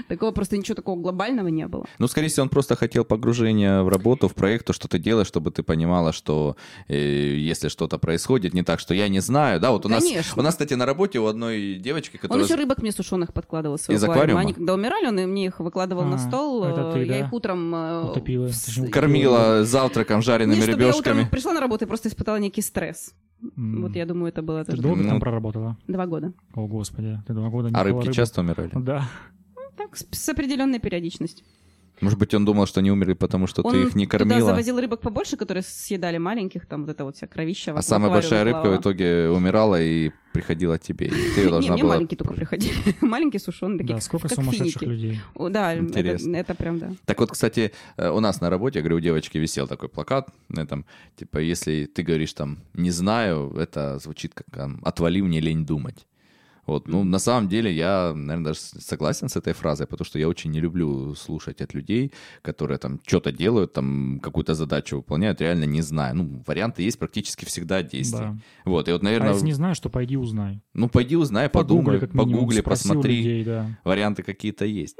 Такого просто ничего такого глобального не было. Ну, скорее всего, он просто хотел погружения в работу, в проект, то, что ты делаешь, чтобы ты понимала, что э, если что-то происходит не так, что я не знаю, да, вот у нас, у нас, кстати, на работе у одной девочки, Он которая... еще рыбок мне сушеных подкладывал свой Из аквариум. аквариума? Они когда умирали, он мне их выкладывал на А, стол. это ты, э, Я да? их утром... э, Утопила, точнее, Кормила завтраком жареными Не, чтобы я ребешками. утром пришла на работу и просто испытала некий стресс. М. Вот я думаю, это было Ты тоже долго Ну. там проработала? два года. О, господи, ты два года не А рыбки рыбу? часто умирали? Да. Так, с, с определенной периодичностью. Может быть, он думал, что они умерли, потому что он ты их не туда кормила? завозил рыбок побольше, которые съедали маленьких, там вот это вот вся кровища. А самая большая рыбка плавала. в итоге умирала и приходила тебе. И ты ее Не, должна мне была... маленькие только приходили. [LAUGHS] маленькие сушеные такие, Да, сколько как сумасшедших финики. людей. Да, это, Интересно. это прям да. Так вот, кстати, э, у нас на работе, я говорю, у девочки висел такой плакат на этом, типа, если ты говоришь там «не знаю», это звучит как там, «отвали мне лень думать». Вот, ну, на самом деле, я, наверное, даже согласен с этой фразой, потому что я очень не люблю слушать от людей, которые там что-то делают, там какую-то задачу выполняют, реально не знаю. Ну, варианты есть практически всегда действий. Да. Вот, и вот, А наверное, если не знаешь, то пойди узнай. ну, пойди узнай, Погугли, подумай, как минимум, погугли, посмотри, людей, да. варианты какие-то есть.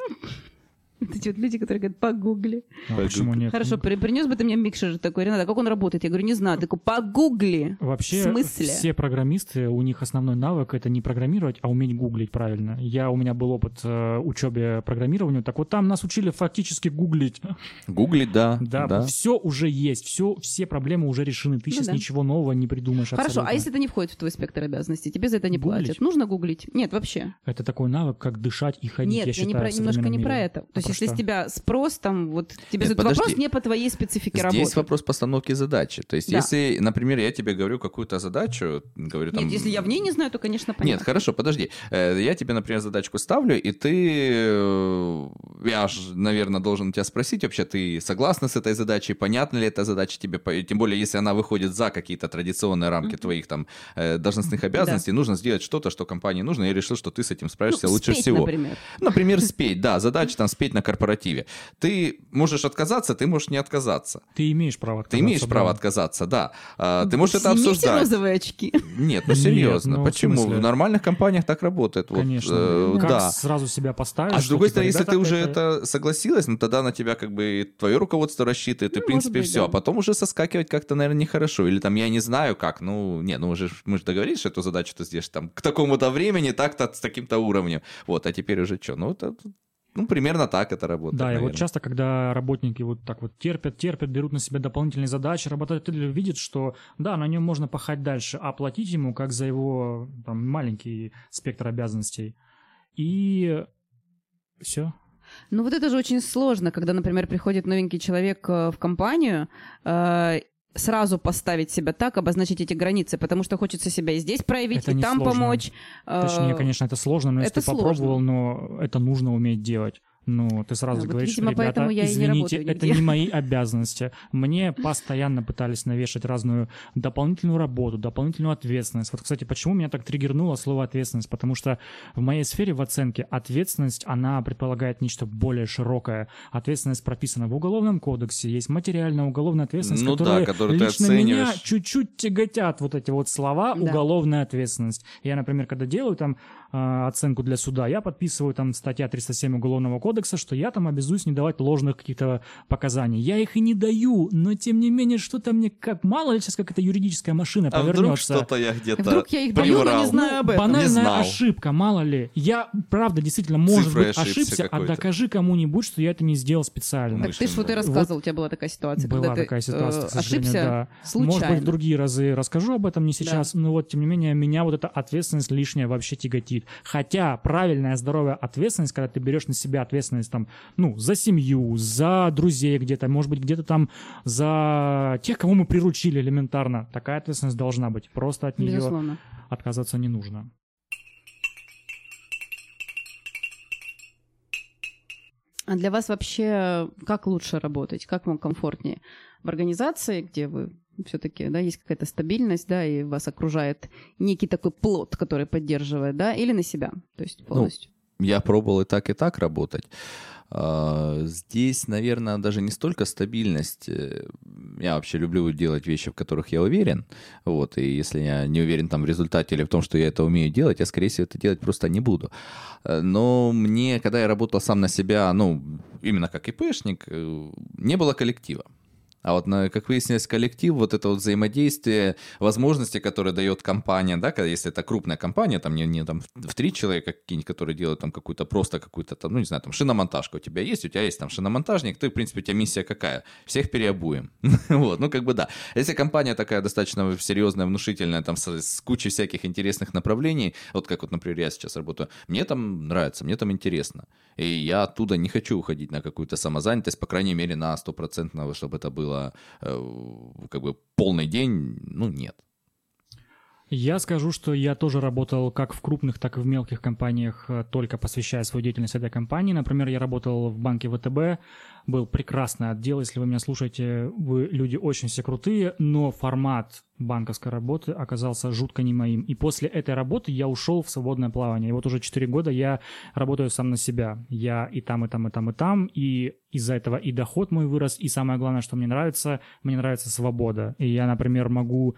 Эти вот люди, которые говорят, погугли. А почему нет? Хорошо, при- принес бы ты мне микшер такой, Рената, как он работает? Я говорю, не знаю. Ты такой, погугли. Вообще, В смысле? все программисты, у них основной навык это не программировать, а уметь гуглить правильно. Я, у меня был опыт э, учебе программированию, так вот там нас учили фактически гуглить. Гуглить, да, [LAUGHS] Да, да. все уже есть, все, все проблемы уже решены. Ты Ну сейчас да. ничего нового не придумаешь Хорошо, абсолютно. а если это не входит в твой спектр обязанностей? Тебе за это не Гуглить? платят? Нужно гуглить? Нет, вообще. Это такой навык, как дышать и ходить, Нет, я я, считаю, не про, немножко не про мире. это. То А есть, если что? с тебя спрос, там, вот тебе Нет, задают вопрос не по твоей специфике Здесь работы. вопрос постановки задачи. То есть, Да. если, например, я тебе говорю какую-то задачу, говорю там... Нет, если я в ней не знаю, то, конечно, понятно. Нет, хорошо, подожди. Э, Я тебе, например, задачку ставлю, и ты... э, я ж, наверное, должен тебя спросить вообще, ты согласна с этой задачей, понятна ли эта задача тебе, тем более, если она выходит за какие-то традиционные рамки твоих там э, должностных обязанностей, нужно сделать что-то, что компании нужно, я решил, что ты с этим справишься Ну, лучше спеть, всего. например. Например, спеть, да, задача там спеть на корпоративе. Ты можешь отказаться, ты можешь не отказаться. Ты имеешь право Ты отказаться, имеешь да. право отказаться, да. А, Ты можешь это Снимите обсуждать. розовые очки. Нет, ну Нет, серьезно, ну, в почему? смысле? В нормальных компаниях так работает. Вот, Конечно. э, как да. сразу себя поставишь. А с другой типа, стороны, если ты уже это согласилась, ну тогда на тебя как бы твое руководство рассчитывает, и Ну, в принципе быть, все. да. А потом уже соскакивать как-то, наверное, нехорошо. Или там я не знаю как, ну, не, ну уже мы же договорились, что эту задачу ты сделаешь там к такому-то времени, так-то, с таким-то уровнем. Вот, а теперь уже что? Ну, это, ну, примерно так это работает. Да, и вот наверное. часто, когда работники вот так вот терпят, терпят, берут на себя дополнительные задачи, работодатель видит, что да, на нем можно пахать дальше, а платить ему как за его там, маленький спектр обязанностей. И все. Ну вот это же очень сложно, когда, например, приходит новенький человек э, в компанию, э, сразу поставить себя так, обозначить эти границы, потому что хочется себя и здесь проявить, Это и там сложно. помочь. Э, Точнее, конечно, это сложно, но если это ты попробовал, но это нужно уметь делать. Ну, ты сразу Ну, вот, говоришь, видимо, ребята, поэтому я не извините, работаю это нигде». не мои обязанности. Мне постоянно пытались навешать разную дополнительную работу, дополнительную ответственность. Вот, кстати, почему меня так триггернуло слово ответственность? Потому что в моей сфере в оценке ответственность, она предполагает нечто более широкое. Ответственность прописана в Уголовном кодексе, есть материальная уголовная ответственность, Ну да, которые которую ты лично меня чуть-чуть тяготят вот эти вот слова Да. уголовная ответственность. Я, например, когда делаю там оценку для суда, я подписываю там статья 307 Уголовного кодекса, что я там обязуюсь не давать ложных каких-то показаний. Я их и не даю, но тем не менее что-то мне как мало ли сейчас какая-то юридическая машина А вдруг повернется. что-то я где-то Вдруг я их даю, но не знаю об этом. Банальная Не знал. ошибка, мало ли. Я, правда, действительно, может Цифрой быть, ошибся а докажи кому-нибудь, что я это не сделал специально. Так ты ж вот и рассказывал, у тебя была такая ситуация, Была когда ты такая ситуация, э, к сожалению, ошибся да. случайно. Может быть, в другие разы расскажу об этом не сейчас, но вот, тем не менее, меня вот эта ответственность лишняя вообще тяготит. Хотя правильная, здоровая ответственность, когда ты берешь на себя ответственность там, ну, за семью, за друзей где-то, может быть, где-то там за тех, кого мы приручили элементарно, такая ответственность должна быть. Просто от нее Безусловно. отказаться не нужно. А для вас вообще как лучше работать? Как вам комфортнее? В организации, где вы все-таки, да, есть какая-то стабильность, да, и вас окружает некий такой плод, который поддерживает, да, или на себя, то есть полностью. Я пробовал и так, и так работать. А, Здесь, наверное, даже не столько стабильность. Э, Я вообще люблю делать вещи, в которых я уверен. Вот, и если я не уверен там в результате или в том, что я это умею делать, я, скорее всего, это делать просто не буду. Э, Но мне, когда я работал сам на себя, ну, именно как ИПшник, э, не было коллектива. А вот, на- как выяснилось, коллектив, вот это вот взаимодействие, возможности, которые дает компания, да, если это крупная компания, там не, не там в- три человека какие-нибудь, которые делают там какую-то просто какую-то там, ну не знаю, там шиномонтажка у тебя есть, у тебя есть там шиномонтажник, ты, в принципе, у тебя миссия какая? Всех переобуем. [LAUGHS] вот, ну как бы да. Если компания такая достаточно серьезная, внушительная, там с кучей всяких интересных направлений, вот как вот, например, я сейчас работаю, мне там нравится, мне там интересно. И я оттуда не хочу уходить на какую-то самозанятость, по крайней мере, на стопроцентного, чтобы это было э, как бы полный день, ну нет. Я скажу, что я тоже работал как в крупных, так и в мелких компаниях, э, только посвящая свою деятельность этой компании. Например, я работал в банке ВТБ, был прекрасный отдел. Если вы меня слушаете, вы люди очень все крутые, но формат банковской работы оказался жутко не моим. И после этой работы я ушел в свободное плавание. И вот уже 4 года я работаю сам на себя. Я и там, и там, и там, и там. И из-за этого и доход мой вырос. И самое главное, что мне нравится, мне нравится свобода. И я, например, могу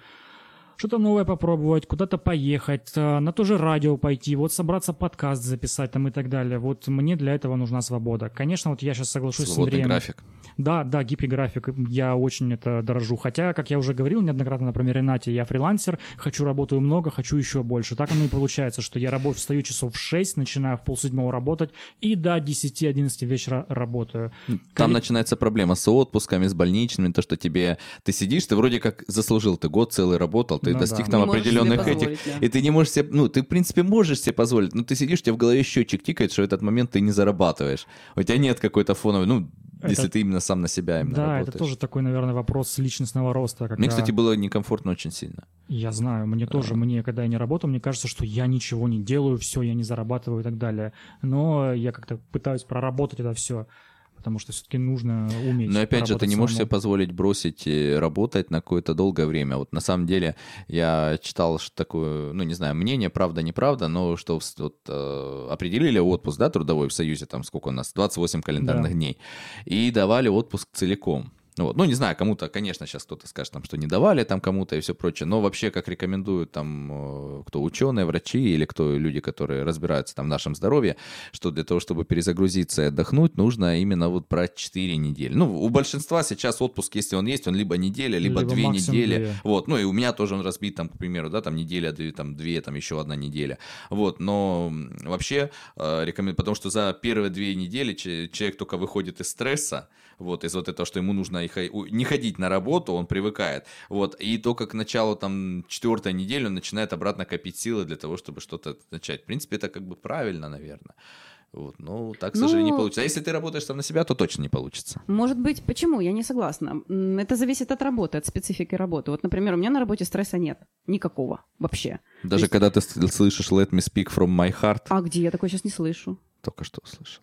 что-то новое попробовать, куда-то поехать, э, на то же радио пойти, вот собраться подкаст записать там и так далее. Вот мне для этого нужна свобода. Конечно, вот я сейчас соглашусь с Свободный Андреем. график. Да, да, гибкий график, я очень это дорожу. Хотя, как я уже говорил неоднократно, например, Ренате, я фрилансер, хочу работаю много, хочу еще больше. Так оно и получается, что я работаю, встаю часов в 6, начинаю в полседьмого работать, и до 10-11 вечера работаю. Там Коллег- начинается проблема с отпусками, с больничными, то, что тебе... Ты сидишь, ты вроде как заслужил, ты год целый работал, ты Ну достиг да. там Не определенных этих... да. И ты не можешь себе... Ну, ты, в принципе, можешь себе позволить, но ты сидишь, у тебя в голове счетчик тикает, что в этот момент ты не зарабатываешь. У тебя нет какой-то фоновой... Ну, Если ты именно сам на себя именно Да, работаешь. это тоже такой, наверное, вопрос личностного роста. Когда... Мне, кстати, было некомфортно очень сильно. Я знаю, мне тоже, мне, когда я не работаю, мне кажется, что я ничего не делаю, все, я не зарабатываю и так далее. Но я как-то пытаюсь проработать это все, потому что все-таки нужно уметь. Но опять же, ты не можешь самому. себе позволить бросить работать на какое-то долгое время. Вот на самом деле я читал что такое, ну не знаю, мнение, правда, неправда, но что вот, э, определили отпуск, да, трудовой в Союзе, там сколько у нас, 28 календарных Да. дней, и давали отпуск целиком. Ну, вот. ну, не знаю, кому-то, конечно, сейчас кто-то скажет, там, что не давали там кому-то и все прочее, но вообще, как рекомендуют там, э, кто ученые, врачи или кто люди, которые разбираются там в нашем здоровье, что для того, чтобы перезагрузиться и отдохнуть, нужно именно вот брать 4 недели. Ну, у большинства сейчас отпуск, если он есть, он либо неделя, либо, Либо 2 максимум недели. две. Вот, ну и у меня тоже он разбит, там, к примеру, да, там неделя, две, там, две, там еще одна неделя. Вот, но вообще э, рекомендую, потому что за первые две недели че- человек только выходит из стресса, вот, из вот этого, что ему нужно у- не ходить на работу, он привыкает, вот, и только к началу, там, четвертой недели он начинает обратно копить силы для того, чтобы что-то начать. В принципе, это как бы правильно, наверное. Вот, но так, к сожалению, не Ну, получится. А если ты работаешь сам на себя, то точно не получится. Может быть, почему? Я не согласна. Это зависит от работы, от специфики работы. Вот, например, у меня на работе стресса нет. Никакого вообще. Даже есть- когда ты слышишь «Let me speak from my heart», А где? Я такой сейчас не слышу. только что услышал.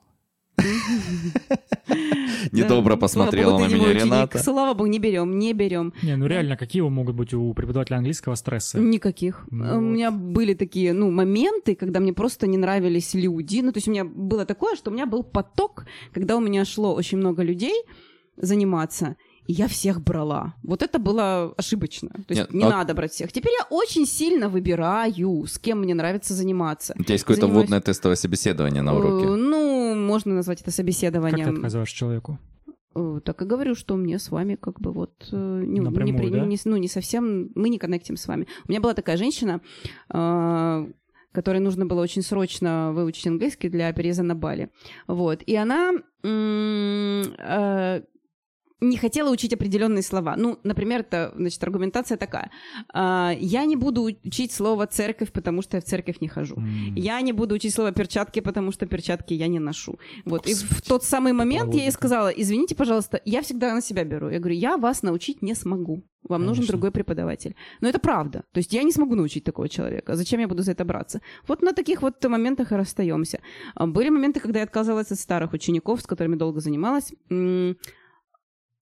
[LAUGHS] Недобро посмотрела на меня. Рената. Слава богу, не берем, не берем. Не, ну реально, какие могут быть у преподавателя английского стресса? Никаких. Ну У меня были такие, ну, моменты, когда мне просто не нравились люди. Ну, то есть у меня было такое, что у меня был поток, когда у меня шло очень много людей заниматься, и я всех брала. Вот это было ошибочно. То есть Нет, не а- надо брать всех. Теперь я очень сильно выбираю, с кем мне нравится заниматься. У тебя есть какое-то Занимаюсь- вводное тестовое собеседование на Э, уроке? Ну, можно назвать это Как ты собеседованием. отказываешь человеку? Э, Так и говорю, что мне с вами как бы вот э, не, не Напрямую, при- да? не ну, не совсем, мы не коннектим с вами. У меня была такая женщина, э, которой нужно было очень срочно выучить английский для переезда на Бали. Вот. И она э, не хотела учить определенные слова. Ну, например, это, значит, аргументация такая. А, Я не буду учить слово «церковь», потому что я в церковь не хожу. Я не буду учить слово перчатки, потому что перчатки я не ношу. Вот. И в тот самый момент я ей сказала, извините, пожалуйста, я всегда на себя беру. Я говорю, я вас научить не смогу. Вам нужен Конечно. другой преподаватель. Но это правда. То есть я не смогу научить такого человека. Зачем я буду за это браться? Вот на таких вот моментах и расстаемся. А Были моменты, когда я отказывалась от старых учеников, с которыми долго занималась.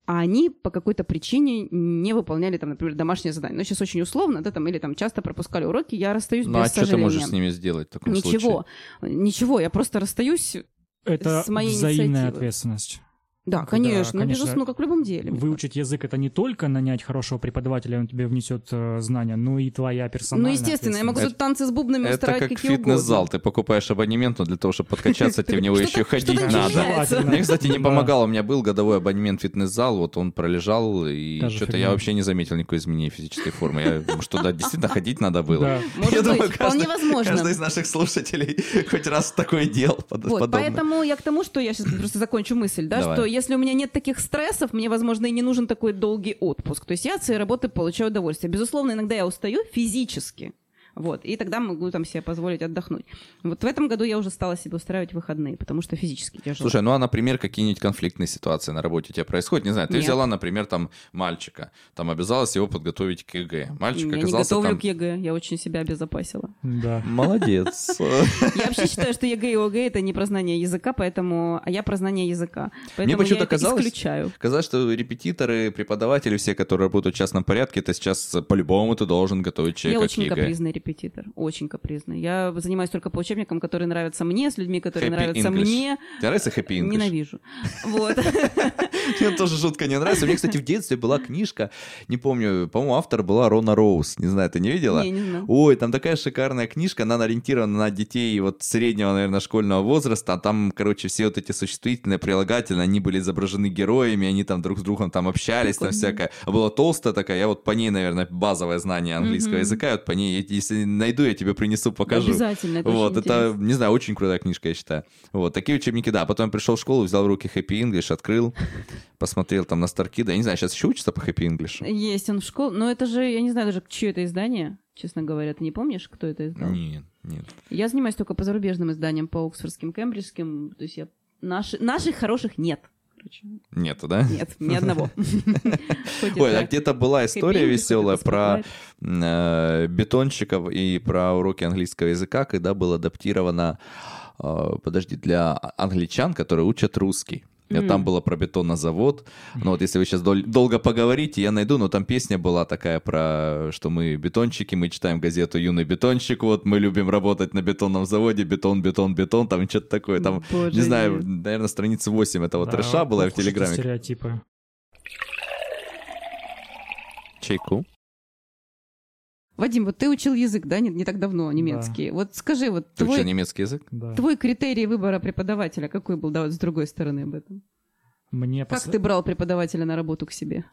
А они по какой-то причине не выполняли, там, например, домашнее задание. Ну, сейчас очень условно, да, там, или там часто пропускали уроки, я расстаюсь Ну а без что ты сожаления. можешь с ними сделать в таком Ничего, случае? ничего, я просто расстаюсь. Это с моей взаимная инициативы. ответственность. Да, Когда, конечно, ну, конечно, безусловно, ну, как в любом деле. Выучить язык это не только нанять хорошего преподавателя, он тебе внесет э, знания, но и твоя персональная Ну, естественно, я могу тут танцы с бубнами Это устраивать как какие фитнес-зал. Ты покупаешь абонемент, но для того, чтобы подкачаться, [LAUGHS] тебе в него еще ходить надо. Мне, кстати, не помогало. У меня был годовой абонемент в фитнес-зал, вот он пролежал, и что-то я вообще не заметил никакой изменения физической формы. Я, что, да, действительно ходить надо было. Да. Может Я быть, думаю, вполне возможно. Каждый из наших слушателей [LAUGHS] хоть раз такое делал Вот, поэтому я к тому, что я сейчас просто закончу мысль, да, что если у меня нет таких стрессов, мне, возможно, и не нужен такой долгий отпуск. То есть я от своей работы получаю удовольствие. Безусловно, иногда я устаю физически. Вот, и тогда могу там себе позволить отдохнуть. Вот в этом году я уже стала себе устраивать выходные, потому что физически тяжело. Слушай, ну а, например, какие-нибудь конфликтные ситуации на работе у тебя происходят? Не знаю, ты Нет. взяла, например, там мальчика, там обязалась его подготовить к ЕГЭ. Мальчик я не оказался готовлю там... к ЕГЭ, я очень себя обезопасила. Да. Молодец. [LAUGHS] Я вообще считаю, что ЕГЭ и ОГЭ это не про знание языка, поэтому, а я про знание языка. Поэтому почему-то я казалось- исключаю. Казалось, что репетиторы, преподаватели, все, которые работают в частном порядке, это сейчас по-любому ты должен готовить Я человека к очень капризный репетитор, очень капризный. Я занимаюсь только по учебникам, которые нравятся мне, с людьми, которые Happy нравятся English. мне. Тебе нравится Happy English? Ненавижу. [LAUGHS] Вот. Мне тоже жутко не нравится. У меня, кстати, в детстве была книжка, не помню, по-моему, автор была Рона Роуз. Не знаю, ты не видела? Не, не знаю. Ой, там такая шикарная книжка, она ориентирована на детей вот среднего, наверное, школьного возраста. А Там, короче, все вот эти существительные, прилагательные, они были изображены героями, они там друг с другом там общались, там всякое. А была толстая такая, я вот по ней, наверное, базовое знание английского языка, вот по ней, если найду, я тебе принесу, покажу. Обязательно. Это вот, это, интересно. не знаю, очень крутая книжка, я считаю. Вот, такие учебники, да. Потом я пришел в школу, взял в руки Happy English, открыл, [LAUGHS] посмотрел там на Старки, да, я не знаю, сейчас еще учатся по Happy English? Есть он в школе, но это же, я не знаю даже, чье это издание, честно говоря. Ты не помнишь, кто это издал? Нет, нет. Я занимаюсь только по зарубежным изданиям, по оксфордским, кембриджским. То есть я... Наши... Наших хороших нет. Короче. Нету, да? Нет, ни одного. [LAUGHS] Ой, а где-то была история веселая про э, бетонщиков и про уроки английского языка, когда было адаптировано, э, подожди, для англичан, которые учат русский. М. Там было про бетонозавод. Ну вот если вы сейчас долго поговорите, я найду, но там песня была такая про, что мы бетонщики, мы читаем газету «Юный бетонщик», вот мы любим работать на бетонном заводе, бетон, бетон, бетон, там что-то такое. Там, Боже не знаю, мой. наверное, страница 8 этого Да, трэша была в Телеграме. стереотипы. Чайку. Вадим, вот ты учил язык, да, не, не так давно, немецкий. Вот скажи, вот Ты учил твой, немецкий язык? Да. твой критерий выбора преподавателя какой был, да, вот с другой стороны об этом? Мне Как пос- ты брал преподавателя на работу к себе?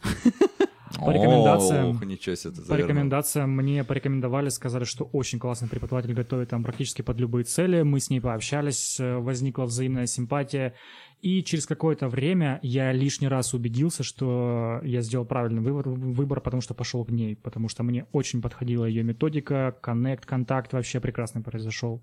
По рекомендациям- Ох, ничего себе По рекомендациям мне порекомендовали, сказали, что очень классный преподаватель готовит там практически под любые цели. Мы с ней пообщались, э, возникла взаимная симпатия. И через какое-то время я лишний раз убедился, что я сделал правильный выбор, выбор потому что пошел к ней. Потому что мне очень подходила ее методика, коннект, контакт вообще прекрасный произошел.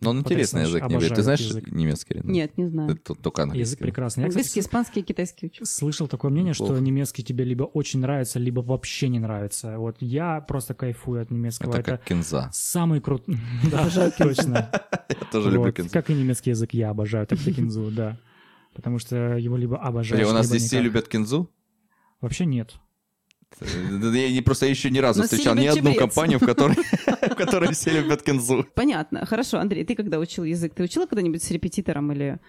Но он интересный язык, не верю. Ты Обожаю знаешь язык. немецкий? Ренат? Нет, не знаю. Тут только английский. Язык прекрасный. Я, кстати, Английский, испанский, китайский учу. слышал такое мнение, что Неплохо. немецкий тебе либо очень нравится, либо вообще не нравится. Вот я просто кайфую от немецкого. Это Это, как кинза. самый крутой... [LAUGHS] Да, точно. [LAUGHS] Я тоже люблю кинзу. Как и немецкий язык я обожаю, так и кинзу, [LAUGHS] да. Потому что его либо Смотри, у нас либо здесь все никак. любят кинзу. Вообще нет. Я не, просто еще ни разу Но все встречал ни одну компанию, в которой, [LAUGHS] в которой все любят кинзу. Понятно. Хорошо, Андрей, ты когда учил язык, ты учила когда-нибудь с репетитором или,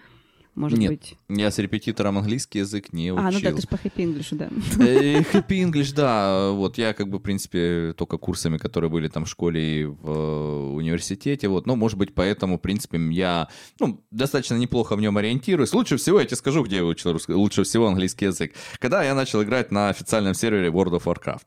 может Нет, быть... Я с репетитором английский язык не учил. А, ну да, ты же по хэппи инглишу, да. Э, Happy English, да. Вот я как бы, в принципе, только курсами, которые были там в школе и в э, университете, вот. Но, может быть, поэтому, в принципе, я, ну, достаточно неплохо в нем ориентируюсь. Лучше всего, я тебе скажу, где я учил русский, лучше всего английский язык. Когда я начал играть на официальном сервере World of Warcraft.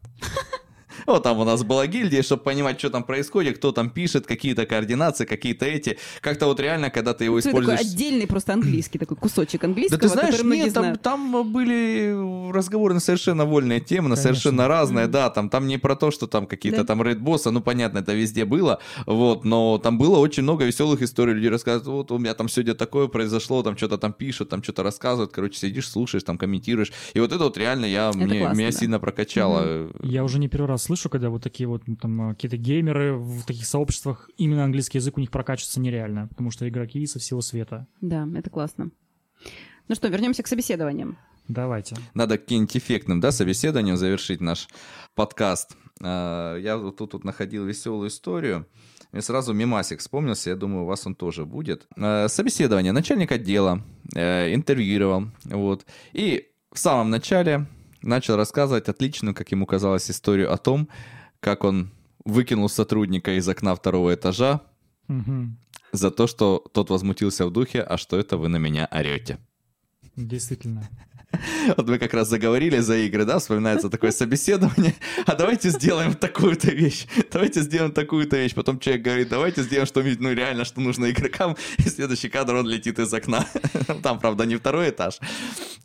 Вот там у нас была гильдия, чтобы понимать, что там происходит, кто там пишет, какие-то координации, какие-то эти. Как-то вот реально, когда ты его Ты такой используешь... отдельный просто английский, такой кусочек Да английского, ты знаешь, нет, там, там были разговоры на совершенно вольные темы, на Конечно. совершенно разные, Мгм. да, там, там не про то, что там какие-то Да. там рейд-боссы, ну, понятно, это везде было, вот, но там было очень много веселых историй, люди рассказывают, вот, у меня там сегодня такое произошло, там что-то там пишут, там что-то рассказывают, короче, сидишь, слушаешь, там комментируешь, и вот это вот реально я, мне, классно, меня да. сильно прокачало. Я уже не первый раз слышу, когда вот такие вот ну, там э, какие-то геймеры в таких сообществах, именно английский язык у них прокачивается нереально, потому что игроки со всего света. Да, это классно. Ну что, вернемся к собеседованиям. Давайте. Надо каким-нибудь эффектным, да, собеседованием завершить наш подкаст. А, Я вот тут вот находил веселую историю. Мне сразу мимасик вспомнился, я думаю, у вас он тоже будет. А, Собеседование. Начальник отдела э, интервьюировал, вот. И в самом начале начал рассказывать отличную, как ему казалось, историю о том, как он выкинул сотрудника из окна второго этажа Мгм. за то, что тот возмутился в духе, а что это вы на меня орете. Действительно. Вот мы как раз заговорили за игры, да, вспоминается такое собеседование, а давайте сделаем такую-то вещь, давайте сделаем такую-то вещь. Потом человек говорит, давайте сделаем что-нибудь, ну реально, что нужно игрокам, и следующий кадр он летит из окна. Там, правда, не второй этаж.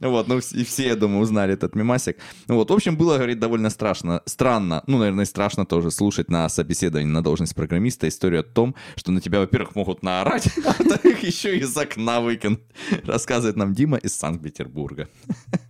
Вот, ну и все, я думаю, узнали этот мимасик. Вот, в общем, было, говорит, довольно страшно, странно, ну, наверное, страшно тоже слушать на собеседовании на должность программиста историю о том, что на тебя, во-первых, могут наорать, [LAUGHS] а во-вторых, еще из окна выкинуть. Рассказывает нам Дима из Санкт-Петербурга.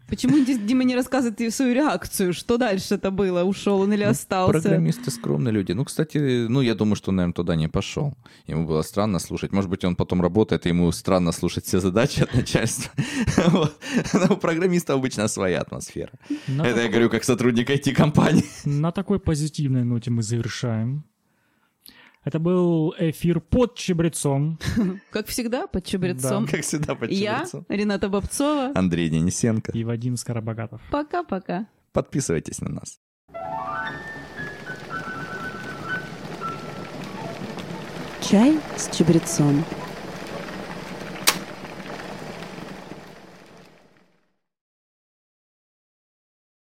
Почему Ди- Дима не рассказывает свою реакцию? Что дальше это было? Ушел он или Ну, остался? Программисты скромные люди. Ну, кстати, ну, я думаю, что он, наверное, туда не пошел. Ему было странно слушать. Может быть, он потом работает, и ему странно слушать все задачи от начальства. [LAUGHS] Но у программиста обычно своя атмосфера. Это я говорю как сотрудник IT-компании. на такой позитивной ноте мы завершаем. Это был эфир под чебрецом. [LAUGHS] Как всегда, под чебрецом. Как всегда, по Я, чебрецу. Рената Бобцова. Андрей Денисенко. и Вадим Скоробогатов. Пока-пока. Подписывайтесь на нас. Чай с чебрецом.